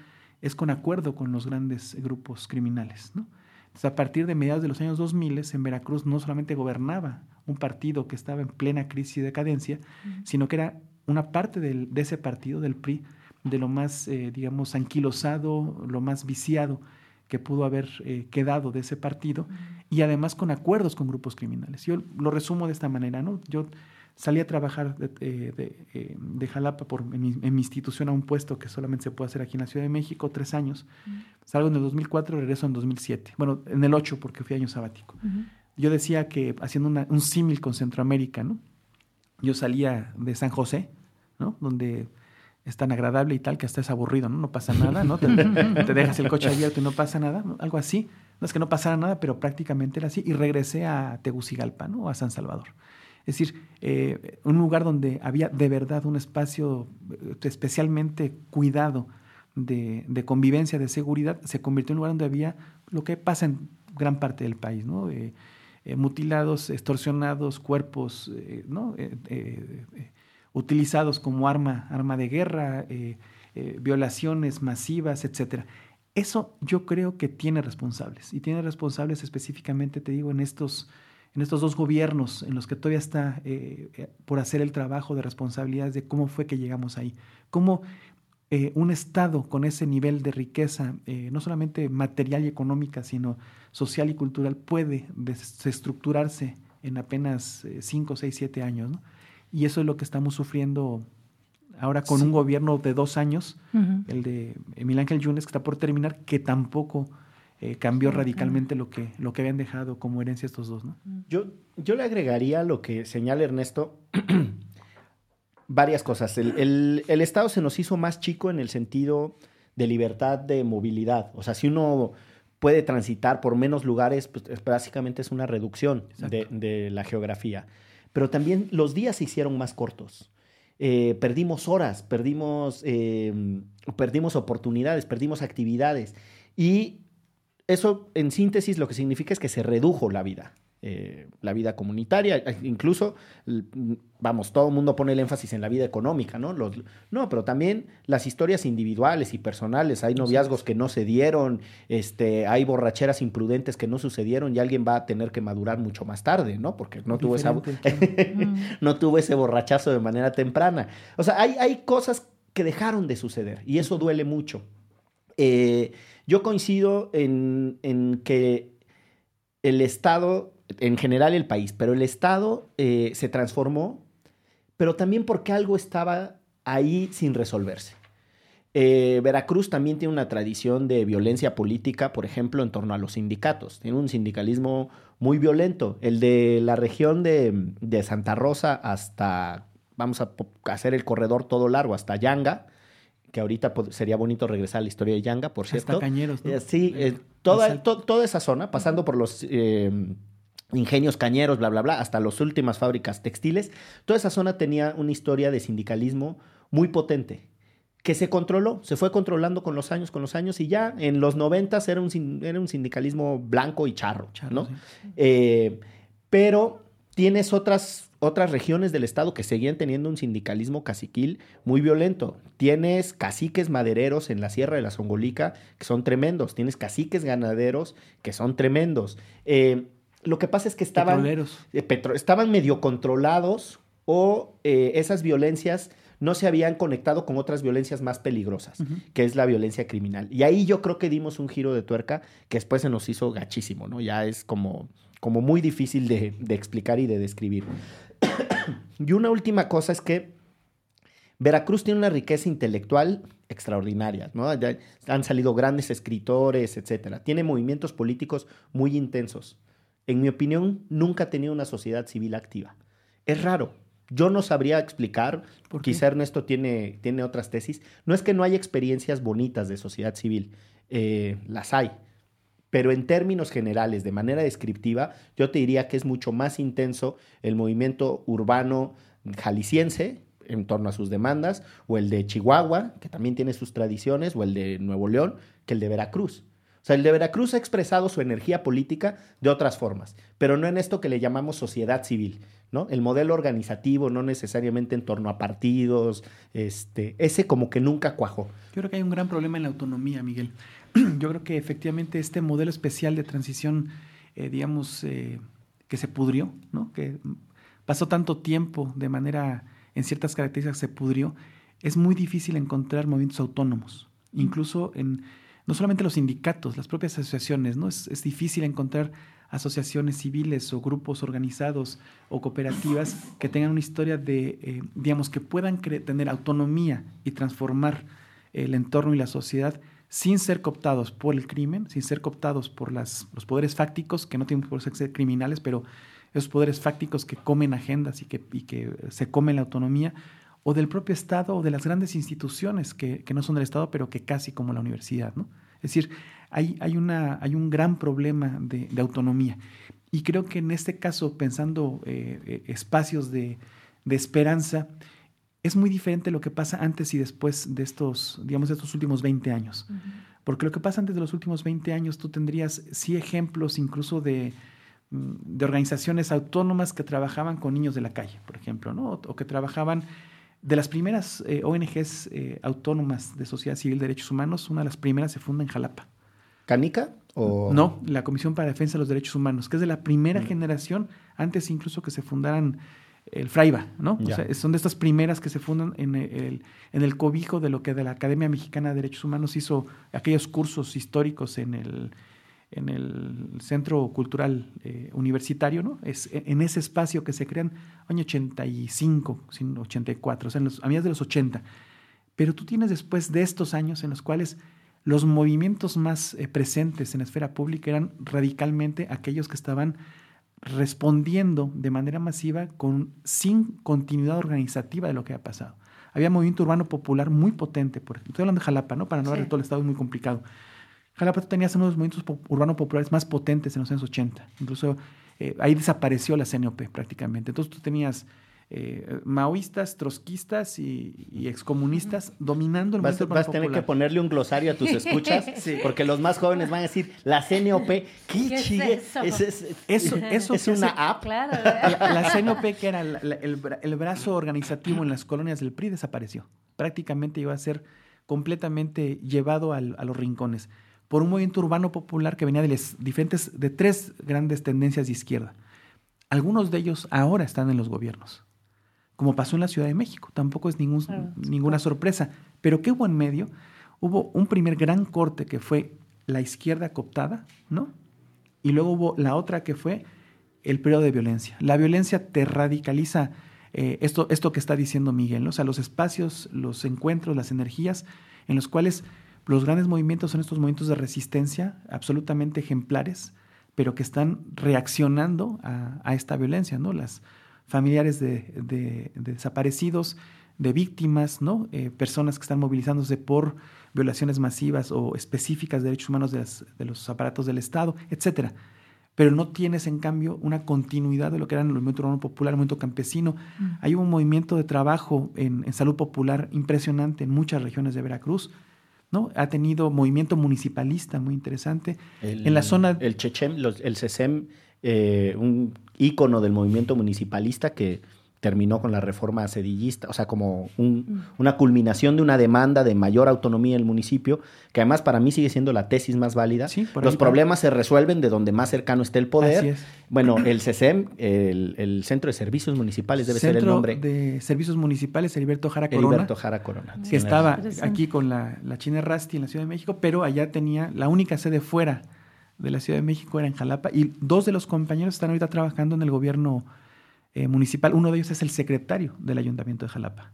es con acuerdo con los grandes grupos criminales. ¿no? Entonces, a partir de mediados de los años 2000, en Veracruz no solamente gobernaba un partido que estaba en plena crisis y decadencia, sino que era una parte del, de ese partido, del PRI, de lo más, eh, digamos, anquilosado, lo más viciado que pudo haber eh, quedado de ese partido y además con acuerdos con grupos criminales. Yo lo resumo de esta manera, ¿no? Yo salí a trabajar de, eh, eh, Jalapa por, en mi, institución a un puesto que solamente se puede hacer aquí en la Ciudad de México, tres años. Salgo en el 2004, regreso en 2007. Bueno, en el 8 porque fui año sabático. Yo decía que haciendo un símil con Centroamérica, ¿no? Yo salía de San José, ¿no? Donde es tan agradable y tal que hasta es aburrido, ¿no? No pasa nada, ¿no? Te, dejas el coche abierto y no pasa nada, algo así. No es que no pasara nada, pero prácticamente era así. Y regresé a Tegucigalpa, ¿no? O a San Salvador. Es decir, eh, un lugar donde había de verdad un espacio eh, especialmente cuidado de, de, convivencia, de seguridad, se convirtió en un lugar donde había lo que pasa en gran parte del país, ¿no? Eh, mutilados, extorsionados, cuerpos, ¿no? Utilizados como arma, arma de guerra, violaciones masivas, etcétera. Eso yo creo que tiene responsables, y tiene responsables específicamente, te digo, en estos, en estos dos gobiernos en los que todavía está eh, eh, por hacer el trabajo de responsabilidades de cómo fue que llegamos ahí, cómo eh, un Estado con ese nivel de riqueza, no solamente material y económica, sino social y cultural, puede desestructurarse en apenas 5, 6, 7 años. Y eso es lo que estamos sufriendo ahora con un gobierno de dos años, el de Emil Ángel Yunes, que está por terminar, que tampoco eh, cambió radicalmente lo que, lo que habían dejado como herencia estos dos. ¿no? Yo, yo le agregaría lo que señala Ernesto, varias cosas. El, el, Estado se nos hizo más chico en el sentido de libertad de movilidad. O sea, si uno puede transitar por menos lugares, pues básicamente es una reducción de, de, la geografía. Pero también los días se hicieron más cortos. Eh, perdimos horas, perdimos, eh, perdimos oportunidades, perdimos actividades. Y eso, en síntesis, lo que significa es que se redujo la vida. Eh, la vida comunitaria, eh, incluso, vamos, todo el mundo pone el énfasis en la vida económica, ¿no? Los, no, pero también las historias individuales y personales, hay noviazgos que no se dieron, este, hay borracheras imprudentes que no sucedieron y alguien va a tener que madurar mucho más tarde, ¿no? Porque no tuvo, esa, no tuvo ese borrachazo de manera temprana. O sea, hay, hay cosas que dejaron de suceder y eso duele mucho. Eh, yo coincido en, en que el Estado en general el país, pero el Estado eh, se transformó, pero también porque algo estaba ahí sin resolverse. Eh, Veracruz también tiene una tradición de violencia política, por ejemplo, en torno a los sindicatos. Tiene un sindicalismo muy violento. El de la región de, Santa Rosa hasta, vamos a hacer el corredor todo largo, hasta Yanga, que ahorita sería bonito regresar a la historia de Yanga, por cierto. Hasta Cañeros, ¿no? Eh, sí, toda, toda esa zona, pasando por los ingenios cañeros, bla, bla, bla, hasta las últimas fábricas textiles, toda esa zona tenía una historia de sindicalismo muy potente, que se controló, se fue controlando con los años, con los años, y ya en los noventas era un, era un sindicalismo blanco y charro, ¿no? Eh, pero tienes otras, otras regiones del estado que seguían teniendo un sindicalismo caciquil muy violento. Tienes caciques madereros en la Sierra de la Zongolica que son tremendos, tienes caciques ganaderos que son tremendos. Eh, lo que pasa es que estaban, eh, estaban medio controlados o eh, esas violencias no se habían conectado con otras violencias más peligrosas, que es la violencia criminal. Y ahí yo creo que dimos un giro de tuerca que después se nos hizo gachísimo, ¿no? Ya es como, como muy difícil de, de explicar y de describir. y una última cosa es que Veracruz tiene una riqueza intelectual extraordinaria, ¿no? han salido grandes escritores, etcétera. Tiene movimientos políticos muy intensos en mi opinión, nunca ha tenido una sociedad civil activa. Es raro. Yo no sabría explicar, quizá Ernesto tiene, tiene otras tesis. No es que no haya experiencias bonitas de sociedad civil, eh, las hay. Pero en términos generales, de manera descriptiva, yo te diría que es mucho más intenso el movimiento urbano jalisciense en torno a sus demandas, o el de Chihuahua, que también tiene sus tradiciones, o el de Nuevo León, que el de Veracruz. O sea, el de Veracruz ha expresado su energía política de otras formas, pero no en esto que le llamamos sociedad civil, ¿no? El modelo organizativo, no necesariamente en torno a partidos, este, ese como que nunca cuajó. Yo creo que hay un gran problema en la autonomía, Miguel. Yo creo que efectivamente este modelo especial de transición, eh, digamos, eh, que se pudrió, ¿no? Que pasó tanto tiempo de manera, en ciertas características se pudrió, es muy difícil encontrar movimientos autónomos, incluso en no solamente los sindicatos, las propias asociaciones, ¿no? Es, difícil encontrar asociaciones civiles o grupos organizados o cooperativas que tengan una historia de, eh, digamos, que puedan tener autonomía y transformar el entorno y la sociedad sin ser cooptados por el crimen, sin ser cooptados por las, los poderes fácticos, que no tienen por ser criminales, pero esos poderes fácticos que comen agendas y que, y que se comen la autonomía, o del propio Estado o de las grandes instituciones que, no son del Estado, pero que casi como la universidad. ¿no? Es decir, hay, hay, una, hay un gran problema de, autonomía. Y creo que en este caso, pensando eh, eh, espacios de, esperanza, es muy diferente lo que pasa antes y después de estos, digamos, de estos últimos 20 años. Porque lo que pasa antes de los últimos 20 años, tú tendrías sí ejemplos incluso de, mm, de organizaciones autónomas que trabajaban con niños de la calle, por ejemplo, ¿no? o que trabajaban de las primeras eh, ONGs eh, autónomas de sociedad civil de derechos humanos, una de las primeras se funda en Jalapa. ¿Canica? O... No, la Comisión para la Defensa de los Derechos Humanos, que es de la primera mm. generación, antes incluso que se fundaran el Fraiba, ¿no? O sea, son de estas primeras que se fundan en el, en el cobijo de lo que de la Academia Mexicana de Derechos Humanos hizo aquellos cursos históricos en el en el Centro Cultural eh, Universitario, ¿no? Es e, en ese espacio que se crean año 85, 84, o sea, en los, a mediados de los 80. Pero tú tienes después de estos años en los cuales los movimientos más eh, presentes en la esfera pública eran radicalmente aquellos que estaban respondiendo de manera masiva con, sin continuidad organizativa de lo que ha pasado. Había movimiento urbano popular muy potente, por, estoy hablando de Jalapa, ¿no? Para no hablar de todo el estado es muy complicado Jalapa tenías uno de los movimientos urbanos populares más potentes en los años 80. Incluso eh, ahí desapareció la CNOP prácticamente. Entonces tú tenías eh, maoístas, trotskistas y, excomunistas dominando el movimiento Vas, vas a tener que ponerle un glosario a tus escuchas, porque los más jóvenes van a decir, la CNOP, ¿qué, ¿Qué es eso? eso, eso, es una app. Claro, la, CNOP, que era el, brazo organizativo en las colonias del PRI, desapareció. Prácticamente iba a ser completamente llevado a los rincones por un movimiento urbano popular que venía de las diferentes, de tres grandes tendencias de izquierda. Algunos de ellos ahora están en los gobiernos, como pasó en la Ciudad de México. Tampoco es ningún, ninguna sorpresa. Pero ¿qué hubo en medio? Hubo un primer gran corte que fue la izquierda cooptada, ¿no? Y luego hubo la otra que fue el periodo de violencia. La violencia te radicaliza eh, esto, esto que está diciendo Miguel, ¿no? o sea, los espacios, los encuentros, las energías en los cuales los grandes movimientos son estos movimientos de resistencia absolutamente ejemplares, pero que están reaccionando a, esta violencia, ¿no? Las familiares de, desaparecidos, de víctimas, ¿no? Eh, personas que están movilizándose por violaciones masivas o específicas de derechos humanos de, los aparatos del Estado, etcétera. Pero no tienes, en cambio, una continuidad de lo que era el movimiento urbano popular, el movimiento campesino. Mm. Hay un movimiento de trabajo en, en salud popular impresionante en muchas regiones de Veracruz, ¿no? Ha tenido movimiento municipalista muy interesante. en la zona... El Chechem, el CESEM, eh, un ícono del movimiento municipalista que terminó con la reforma sedillista, o sea, como mm. una culminación de una demanda de mayor autonomía en el municipio, que además para mí sigue siendo la tesis más válida. Los problemas se resuelven de donde más cercano esté el poder. Bueno, el CESEM, el, Centro de Servicios Municipales debe ser el nombre. de Servicios Municipales, Heriberto Jara Corona. Heriberto Jara Corona. Que estaba aquí con la, la China Rasti en la Ciudad de México, pero allá tenía la única sede fuera de la Ciudad de México era en Jalapa y dos de los compañeros están ahorita trabajando en el gobierno eh, municipal. Uno de ellos es el secretario del Ayuntamiento de Jalapa.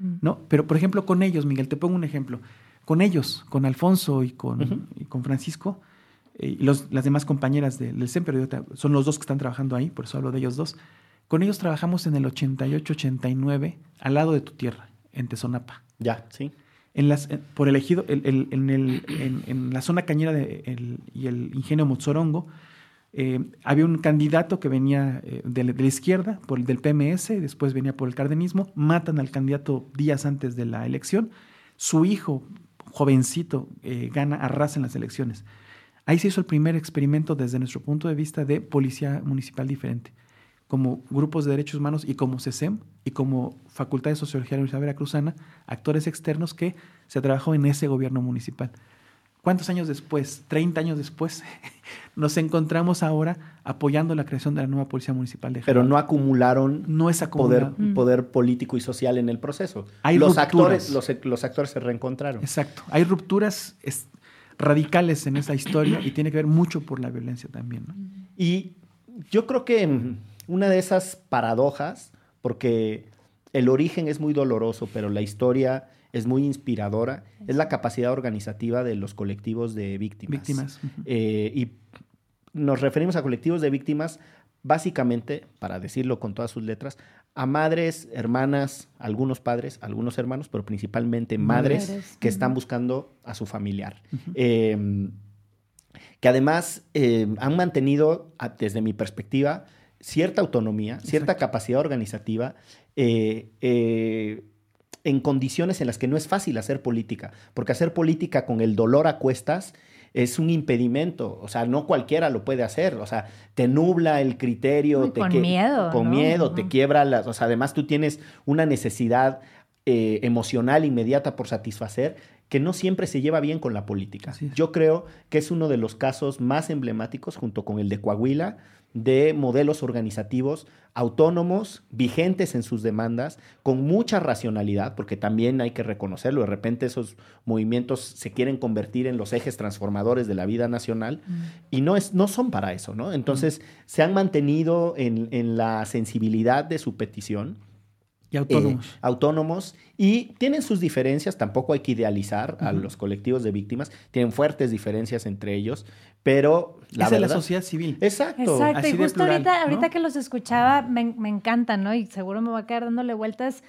Mm. ¿no? Pero, por ejemplo, con ellos, Miguel, te pongo un ejemplo. Con ellos, con Alfonso y con, con Francisco, eh, y los, las demás compañeras del CEM, pero son los dos que están trabajando ahí, por eso hablo de ellos dos. Con ellos trabajamos en el 88-89, al lado de tu tierra, en Tezonapa. Ya, sí. En las, por elegido, el, en, el, en, la zona cañera de, y el ingenio Mozorongo, eh, había un candidato que venía eh, de, la izquierda, por el del PMS, y después venía por el cardenismo, matan al candidato días antes de la elección, su hijo, jovencito, eh, gana, arrasa en las elecciones. Ahí se hizo el primer experimento desde nuestro punto de vista de policía municipal diferente, como grupos de derechos humanos y como CESEM y como Facultad de Sociología de la Universidad Veracruzana, actores externos que se trabajó en ese gobierno municipal. ¿Cuántos años después, 30 años después, nos encontramos ahora apoyando la creación de la nueva Policía Municipal de Pero no acumularon no es poder, mm. poder, político y social en el proceso. Hay los, actores, los, los, actores se reencontraron. Exacto. Hay rupturas radicales en esa historia y tiene que ver mucho por la violencia también. Y yo creo que una de esas paradojas, porque el origen es muy doloroso, pero la historia es muy inspiradora, es la capacidad organizativa de los colectivos de víctimas. Víctimas. Eh, y nos referimos a colectivos de víctimas básicamente, para decirlo con todas sus letras, a madres, hermanas, algunos padres, algunos hermanos, pero principalmente madres, que están buscando a su familiar. Em, que además em, han mantenido, desde mi perspectiva, cierta autonomía, cierta capacidad organizativa eh, eh, en condiciones en las que no es fácil hacer política, porque hacer política con el dolor a cuestas es un impedimento, o sea, no cualquiera lo puede hacer, o sea, te nubla el criterio, te con miedo, con miedo, te quiebra las, o sea, además tú tienes una necesidad eh, emocional inmediata por satisfacer que no siempre se lleva bien con la política. Yo creo que es uno de los casos más emblemáticos, junto con el de Coahuila, de modelos organizativos autónomos, vigentes en sus demandas, con mucha racionalidad, porque también hay que reconocerlo, de repente esos movimientos se quieren convertir en los ejes transformadores de la vida nacional mm. y no, es, no son para eso, ¿no? Entonces mm. se han mantenido en, en la sensibilidad de su petición y autónomos. Eh, autónomos. Y tienen sus diferencias, tampoco hay que idealizar a los colectivos de víctimas, tienen fuertes diferencias entre ellos, pero la es de la sociedad civil. Exacto. Exacto, y justo ahorita, ahorita que los escuchaba, me, me encantan, ¿no? Y seguro me voy a quedar dándole vueltas.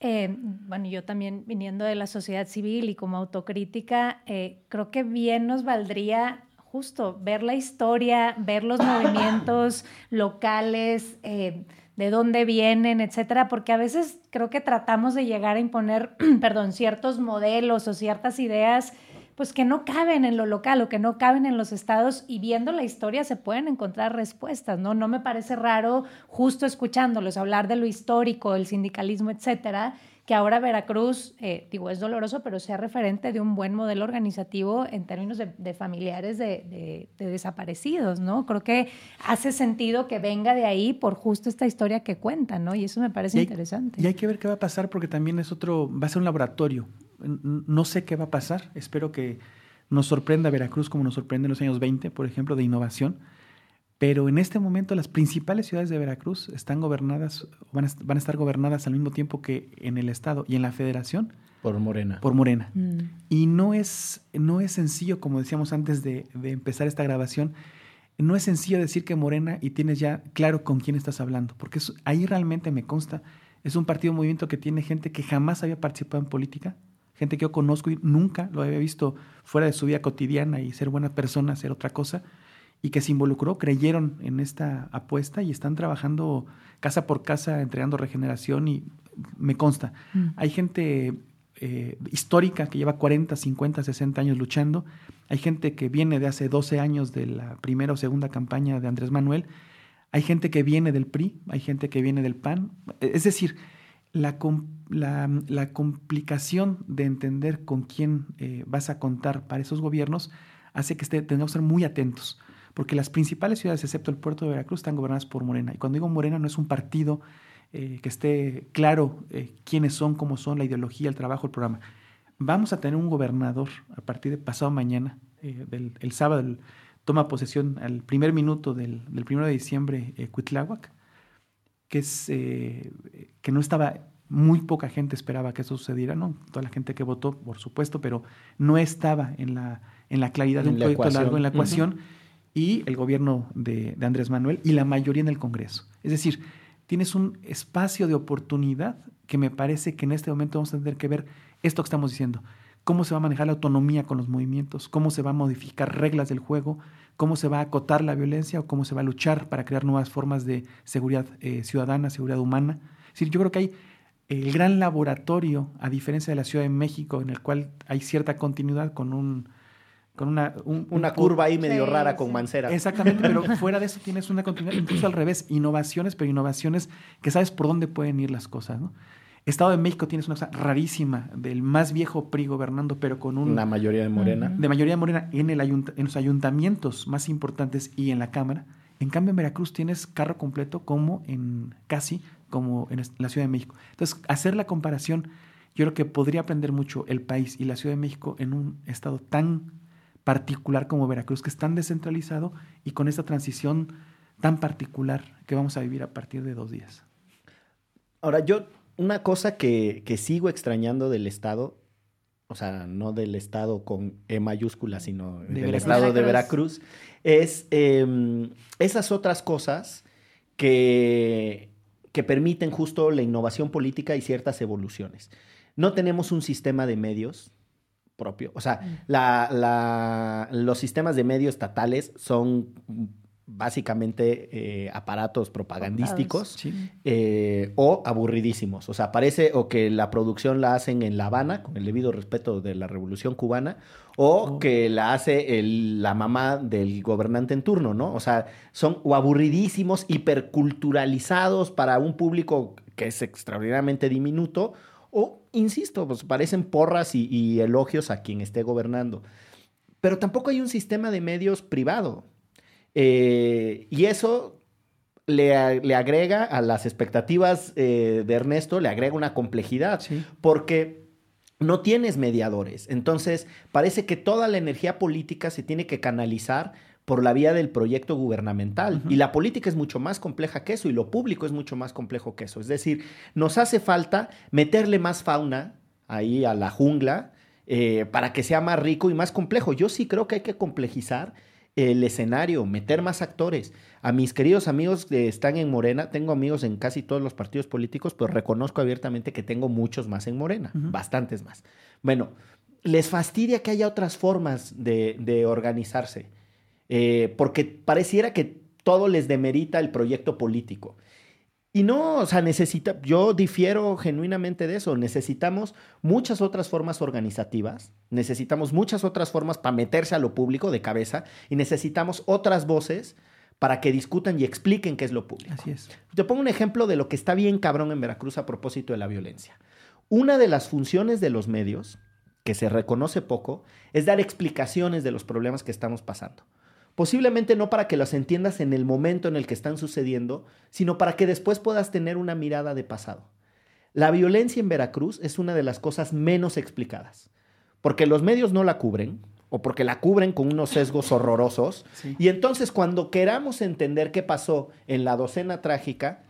Eh, bueno, yo también viniendo de la sociedad civil y como autocrítica, eh, creo que bien nos valdría justo ver la historia, ver los movimientos locales, eh, de dónde vienen, etcétera, porque a veces creo que tratamos de llegar a imponer, perdón, ciertos modelos o ciertas ideas pues que no caben en lo local o que no caben en los estados y viendo la historia se pueden encontrar respuestas, ¿no? No me parece raro justo escuchándolos hablar de lo histórico, el sindicalismo, etcétera, que ahora Veracruz, eh, digo, es doloroso, pero sea referente de un buen modelo organizativo en términos de, familiares de, desaparecidos, ¿no? Creo que hace sentido que venga de ahí por justo esta historia que cuenta, ¿no? Y eso me parece interesante. Y hay que ver qué va a pasar porque también es otro, va a ser un laboratorio. No sé qué va a pasar, espero que nos sorprenda Veracruz como nos sorprende en los años 20, por ejemplo, de innovación pero en este momento las principales ciudades de Veracruz están gobernadas, van a, van a estar gobernadas al mismo tiempo que en el Estado y en la Federación. Por Morena. Por Morena. Mm. Y no es, no es sencillo, como decíamos antes de, de, empezar esta grabación, no es sencillo decir que Morena y tienes ya claro con quién estás hablando, porque ahí realmente me consta, es un partido movimiento que tiene gente que jamás había participado en política, gente que yo conozco y nunca lo había visto fuera de su vida cotidiana y ser buena persona, ser otra cosa y que se involucró, creyeron en esta apuesta y están trabajando casa por casa, entregando regeneración y me consta. Mm. Hay gente eh, histórica que lleva 40, 50, 60 años luchando. Hay gente que viene de hace 12 años de la primera o segunda campaña de Andrés Manuel. Hay gente que viene del PRI, hay gente que viene del PAN. Es decir, la, la, complicación de entender con quién eh, vas a contar para esos gobiernos hace que esté, tengamos que ser muy atentos porque las principales ciudades, excepto el puerto de Veracruz, están gobernadas por Morena. Y cuando digo Morena no es un partido eh, que esté claro eh, quiénes son, cómo son, la ideología, el trabajo, el programa. Vamos a tener un gobernador a partir de pasado mañana, eh, del, el sábado, toma posesión al primer minuto del, del primero de diciembre, eh, Cuitláhuac, que, es, que no estaba muy poca gente esperaba que eso sucediera, ¿no? Toda la gente que votó, por supuesto, pero no estaba en la, en la claridad de un proyecto largo en la ecuación y el gobierno de, Andrés Manuel y la mayoría en el Congreso. Es decir, tienes un espacio de oportunidad que me parece que en este momento vamos a tener que ver esto que estamos diciendo. Cómo se va a manejar la autonomía con los movimientos, cómo se va a modificar reglas del juego, cómo se va a acotar la violencia o cómo se va a luchar para crear nuevas formas de seguridad eh, ciudadana, seguridad humana. Es decir, yo creo que hay el gran laboratorio, a diferencia de la Ciudad de México, en el cual hay cierta continuidad con un con una, una curva ahí medio rara con Mancera. Exactamente, pero fuera de eso tienes una continuidad, incluso al revés, innovaciones, pero innovaciones que sabes por dónde pueden ir las cosas, ¿no? Estado de México tienes una cosa rarísima del más viejo PRI gobernando, pero con una mayoría de Morena. De mayoría de Morena en, el en los ayuntamientos más importantes y en la Cámara. En cambio, en Veracruz tienes carro completo como en casi como en la Ciudad de México. Entonces, hacer la comparación, yo creo que podría aprender mucho el país y la Ciudad de México en un estado tan particular como Veracruz, que es tan descentralizado y con esta transición tan particular que vamos a vivir a partir de dos días. Ahora, yo, una cosa que, sigo extrañando del Estado, o sea, no del Estado con E mayúscula, sino del Estado de Veracruz, es em, esas otras cosas que, que permiten justo la innovación política y ciertas evoluciones. No tenemos un sistema de medios propio. O sea, mm. la, los sistemas de medios estatales son básicamente eh, aparatos propagandísticos eh, o aburridísimos. O sea, parece o que la producción la hacen en La Habana, con el debido respeto de la Revolución Cubana, o oh. que la hace la mamá del gobernante en turno, ¿no? O sea, son o aburridísimos, hiperculturalizados para un público que es extraordinariamente diminuto, o, insisto, pues parecen porras y elogios a quien esté gobernando. Pero tampoco hay un sistema de medios privado. Eh, y eso le, agrega a las expectativas eh, de Ernesto, le agrega una complejidad, porque no tienes mediadores. Entonces, parece que toda la energía política se tiene que canalizar por la vía del proyecto gubernamental. Y la política es mucho más compleja que eso y lo público es mucho más complejo que eso. Es decir, nos hace falta meterle más fauna ahí a la jungla eh, para que sea más rico y más complejo. Yo sí creo que hay que complejizar el escenario, meter más actores. A mis queridos amigos que están en Morena, tengo amigos en casi todos los partidos políticos, pero reconozco abiertamente que tengo muchos más en Morena, bastantes más. Bueno, les fastidia que haya otras formas de, organizarse, eh, porque pareciera que todo les demerita el proyecto político. Y no, o sea, necesita, yo difiero genuinamente de eso. Necesitamos muchas otras formas organizativas, necesitamos muchas otras formas para meterse a lo público de cabeza y necesitamos otras voces para que discutan y expliquen qué es lo público. Así es. Te pongo un ejemplo de lo que está bien cabrón en Veracruz a propósito de la violencia. Una de las funciones de los medios, que se reconoce poco, es dar explicaciones de los problemas que estamos pasando. Posiblemente no para que los entiendas en el momento en el que están sucediendo, sino para que después puedas tener una mirada de pasado. La violencia en Veracruz es una de las cosas menos explicadas, porque los medios no la cubren, o porque la cubren con unos sesgos horrorosos, y entonces cuando queramos entender qué pasó en la docena trágica,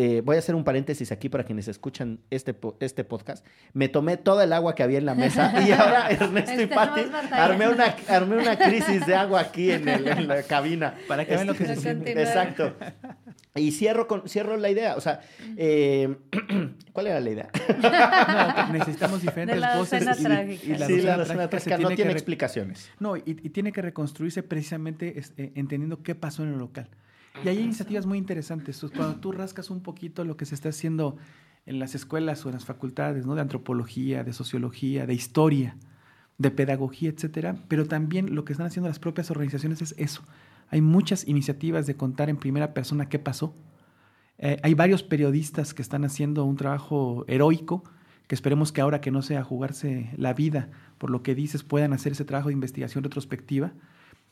eh, voy a hacer un paréntesis aquí para quienes escuchan este, este podcast. Me tomé toda el agua que había en la mesa y ahora Ernesto y este, Pati armé una, armé una crisis de agua aquí en, la cabina. Para que vean lo que se siente. Exacto. Y cierro, con, cierro la idea. O sea, eh, ¿cuál era la idea? no, necesitamos diferentes voces. Y, la sí, la trágica no tiene explicaciones. No, y, tiene que reconstruirse precisamente este, entendiendo qué pasó en el local. Y hay iniciativas muy interesantes. Cuando tú rascas un poquito lo que se está haciendo en las escuelas o en las facultades, ¿no? De antropología, de sociología, de historia, de pedagogía, etcétera, pero también lo que están haciendo las propias organizaciones es eso. Hay muchas iniciativas de contar en primera persona qué pasó. Eh, hay varios periodistas que están haciendo un trabajo heroico, que esperemos que ahora que no sea jugarse la vida por lo que dices, puedan hacer ese trabajo de investigación retrospectiva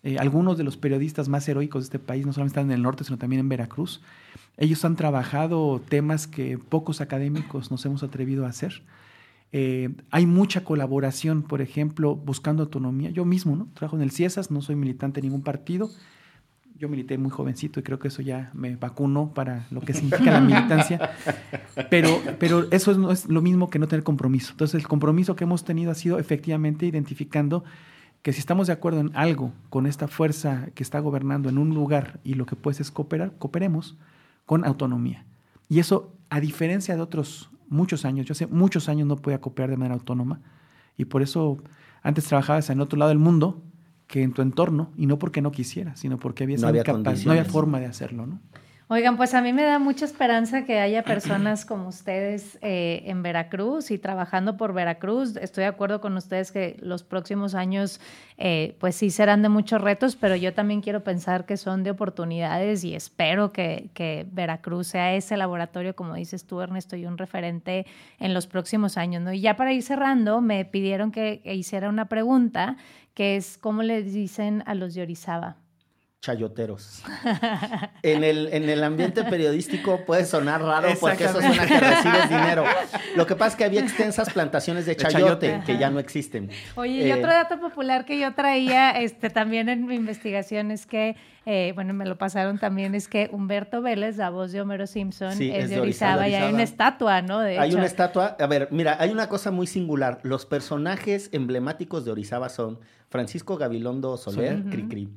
eh, algunos de los periodistas más heroicos de este país no solamente están en el norte, sino también en Veracruz. Ellos han trabajado temas que pocos académicos nos hemos atrevido a hacer. Eh, hay mucha colaboración, por ejemplo, buscando autonomía. Yo mismo, ¿no? Trabajo en el CIESAS, no soy militante de ningún partido. Yo milité muy jovencito y creo que eso ya me vacunó para lo que significa la militancia. Pero, pero eso no es lo mismo que no tener compromiso. Entonces, el compromiso que hemos tenido ha sido efectivamente identificando que si estamos de acuerdo en algo con esta fuerza que está gobernando en un lugar y lo que puedes es cooperar, cooperemos con autonomía. Y eso, a diferencia de otros muchos años, yo hace muchos años no podía cooperar de manera autónoma y por eso antes trabajabas en otro lado del mundo que en tu entorno y no porque no quisiera, sino porque había no no había forma de hacerlo, ¿no? Oigan, pues a mí me da mucha esperanza que haya personas como ustedes eh, en Veracruz y trabajando por Veracruz. Estoy de acuerdo con ustedes que los próximos años, eh, pues sí serán de muchos retos, pero yo también quiero pensar que son de oportunidades y espero que, Veracruz sea ese laboratorio, como dices tú, Ernesto, y un referente en los próximos años. ¿no? Y ya para ir cerrando, me pidieron que hiciera una pregunta, que es, ¿cómo le dicen a los de Orizaba? Chayoteros. En el, en el ambiente periodístico puede sonar raro porque eso suena que recibes dinero. Lo que pasa es que había extensas plantaciones de chayote, que ya no existen. Oye, y otro eh, dato popular que yo traía este, también en mi investigación es que, eh, bueno, me lo pasaron también, es que Humberto Vélez, la voz de Homero Simpson, es, de Orizaba, y hay una estatua, ¿no? De hay una estatua, a ver, mira, hay una cosa muy singular. Los personajes emblemáticos de Orizaba son Francisco Gabilondo Soler, Cricri.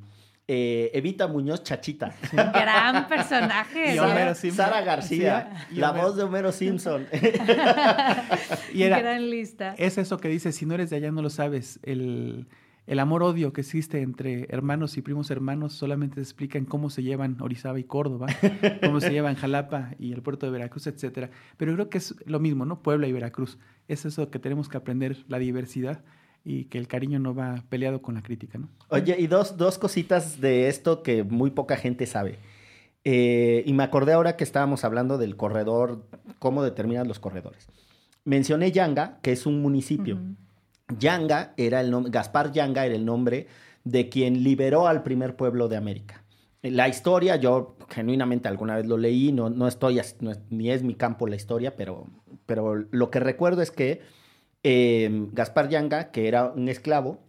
Eh, Evita Muñoz Chachita. Gran personaje. Sara, Sara García, la voz de Homero Simpson. y era, Gran lista. Es eso que dice, si no eres de allá no lo sabes. El, el amor-odio que existe entre hermanos y primos hermanos solamente se explica en cómo se llevan Orizaba y Córdoba, cómo se llevan Jalapa y el puerto de Veracruz, etcétera. Pero creo que es lo mismo, ¿no? Puebla y Veracruz. Es eso que tenemos que aprender, la diversidad y que el cariño no va peleado con la crítica, ¿no? Oye, y dos, dos cositas de esto que muy poca gente sabe. Eh, y me acordé ahora que estábamos hablando del corredor, cómo determinan los corredores. Mencioné Yanga, que es un municipio. Yanga era el nombre, Gaspar Yanga era el nombre de quien liberó al primer pueblo de América. La historia, yo genuinamente alguna vez lo leí, no, no estoy, ni es mi campo la historia, pero, pero lo que recuerdo es que Em, Gaspar Yanga, que era un esclavo,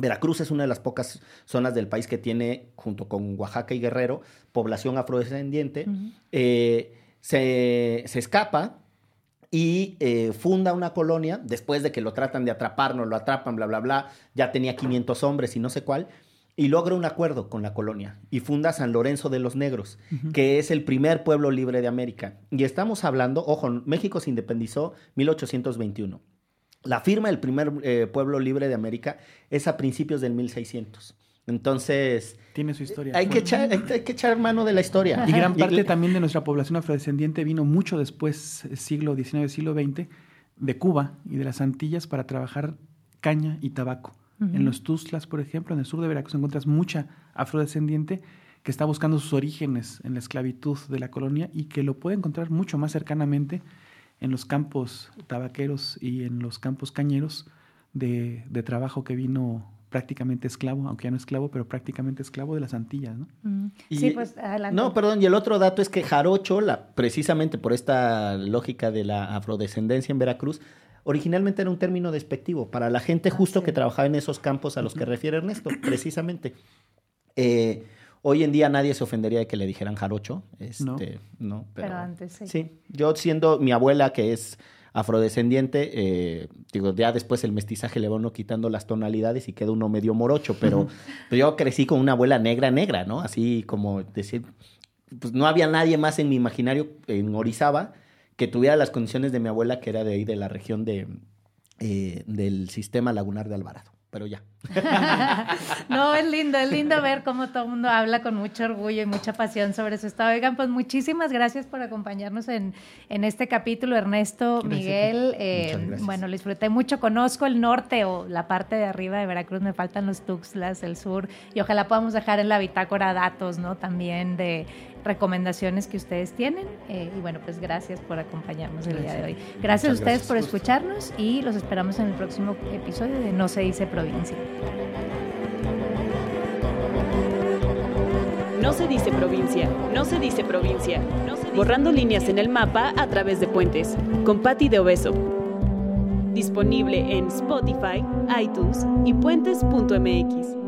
Veracruz es una de las pocas zonas del país que tiene, junto con Oaxaca y Guerrero, población afrodescendiente. Eh, se, escapa y eh, funda una colonia, después de que lo tratan de atrapar, no lo atrapan, bla, bla, bla, ya tenía 500 hombres y no sé cuál, y logra un acuerdo con la colonia y funda San Lorenzo de los Negros, que es el primer pueblo libre de América. Y estamos hablando, ojo, México se independizó 1821. La firma del primer eh, pueblo libre de América es a principios del 1600. Entonces... Tiene su historia. Hay que, echar, hay, que echar mano de la historia. Y gran parte también de nuestra población afrodescendiente vino mucho después, siglo XIX, siglo XX, de Cuba y de las Antillas para trabajar caña y tabaco. En los Tuzlas, por ejemplo, en el sur de Veracruz encuentras mucha afrodescendiente que está buscando sus orígenes en la esclavitud de la colonia y que lo puede encontrar mucho más cercanamente en los campos tabaqueros y en los campos cañeros de, trabajo que vino prácticamente esclavo, aunque ya no esclavo, pero prácticamente esclavo de las Antillas, ¿no? Mm. sí, pues adelante. No, perdón, y el otro dato es que Jarocho, la, precisamente por esta lógica de la afrodescendencia en Veracruz, originalmente era un término despectivo para la gente justo que trabajaba en esos campos a los que refiere Ernesto, precisamente. Eh, Hoy en día nadie se ofendería de que le dijeran jarocho. Este, no. pero, antes sí. Sí, yo siendo mi abuela que es afrodescendiente, eh, digo, ya después el mestizaje le va uno quitando las tonalidades y queda uno medio morocho, pero yo crecí con una abuela negra, negra, ¿no? Así como decir, pues no había nadie más en mi imaginario en Orizaba que tuviera las condiciones de mi abuela, que era de ahí, de la región de, eh, del sistema lagunar de Alvarado pero ya. no, es lindo, es lindo ver cómo todo el mundo habla con mucho orgullo y mucha pasión sobre su estado. Oigan, pues muchísimas gracias por acompañarnos en, en este capítulo, Ernesto, Miguel. Eh, bueno, lo disfruté mucho. Conozco el norte o la parte de arriba de Veracruz, me faltan los Tuxtlas, el sur, y ojalá podamos dejar en la bitácora datos, ¿no? También de recomendaciones que ustedes tienen. Eh, y bueno, pues gracias por acompañarnos el día de hoy. Gracias a ustedes por escucharnos y los esperamos en el próximo episodio de No se dice provincia. No se dice provincia, no se dice provincia. Borrando líneas en el mapa a través de puentes. Con Patti de Obeso. Disponible en Spotify, iTunes y puentes.mx.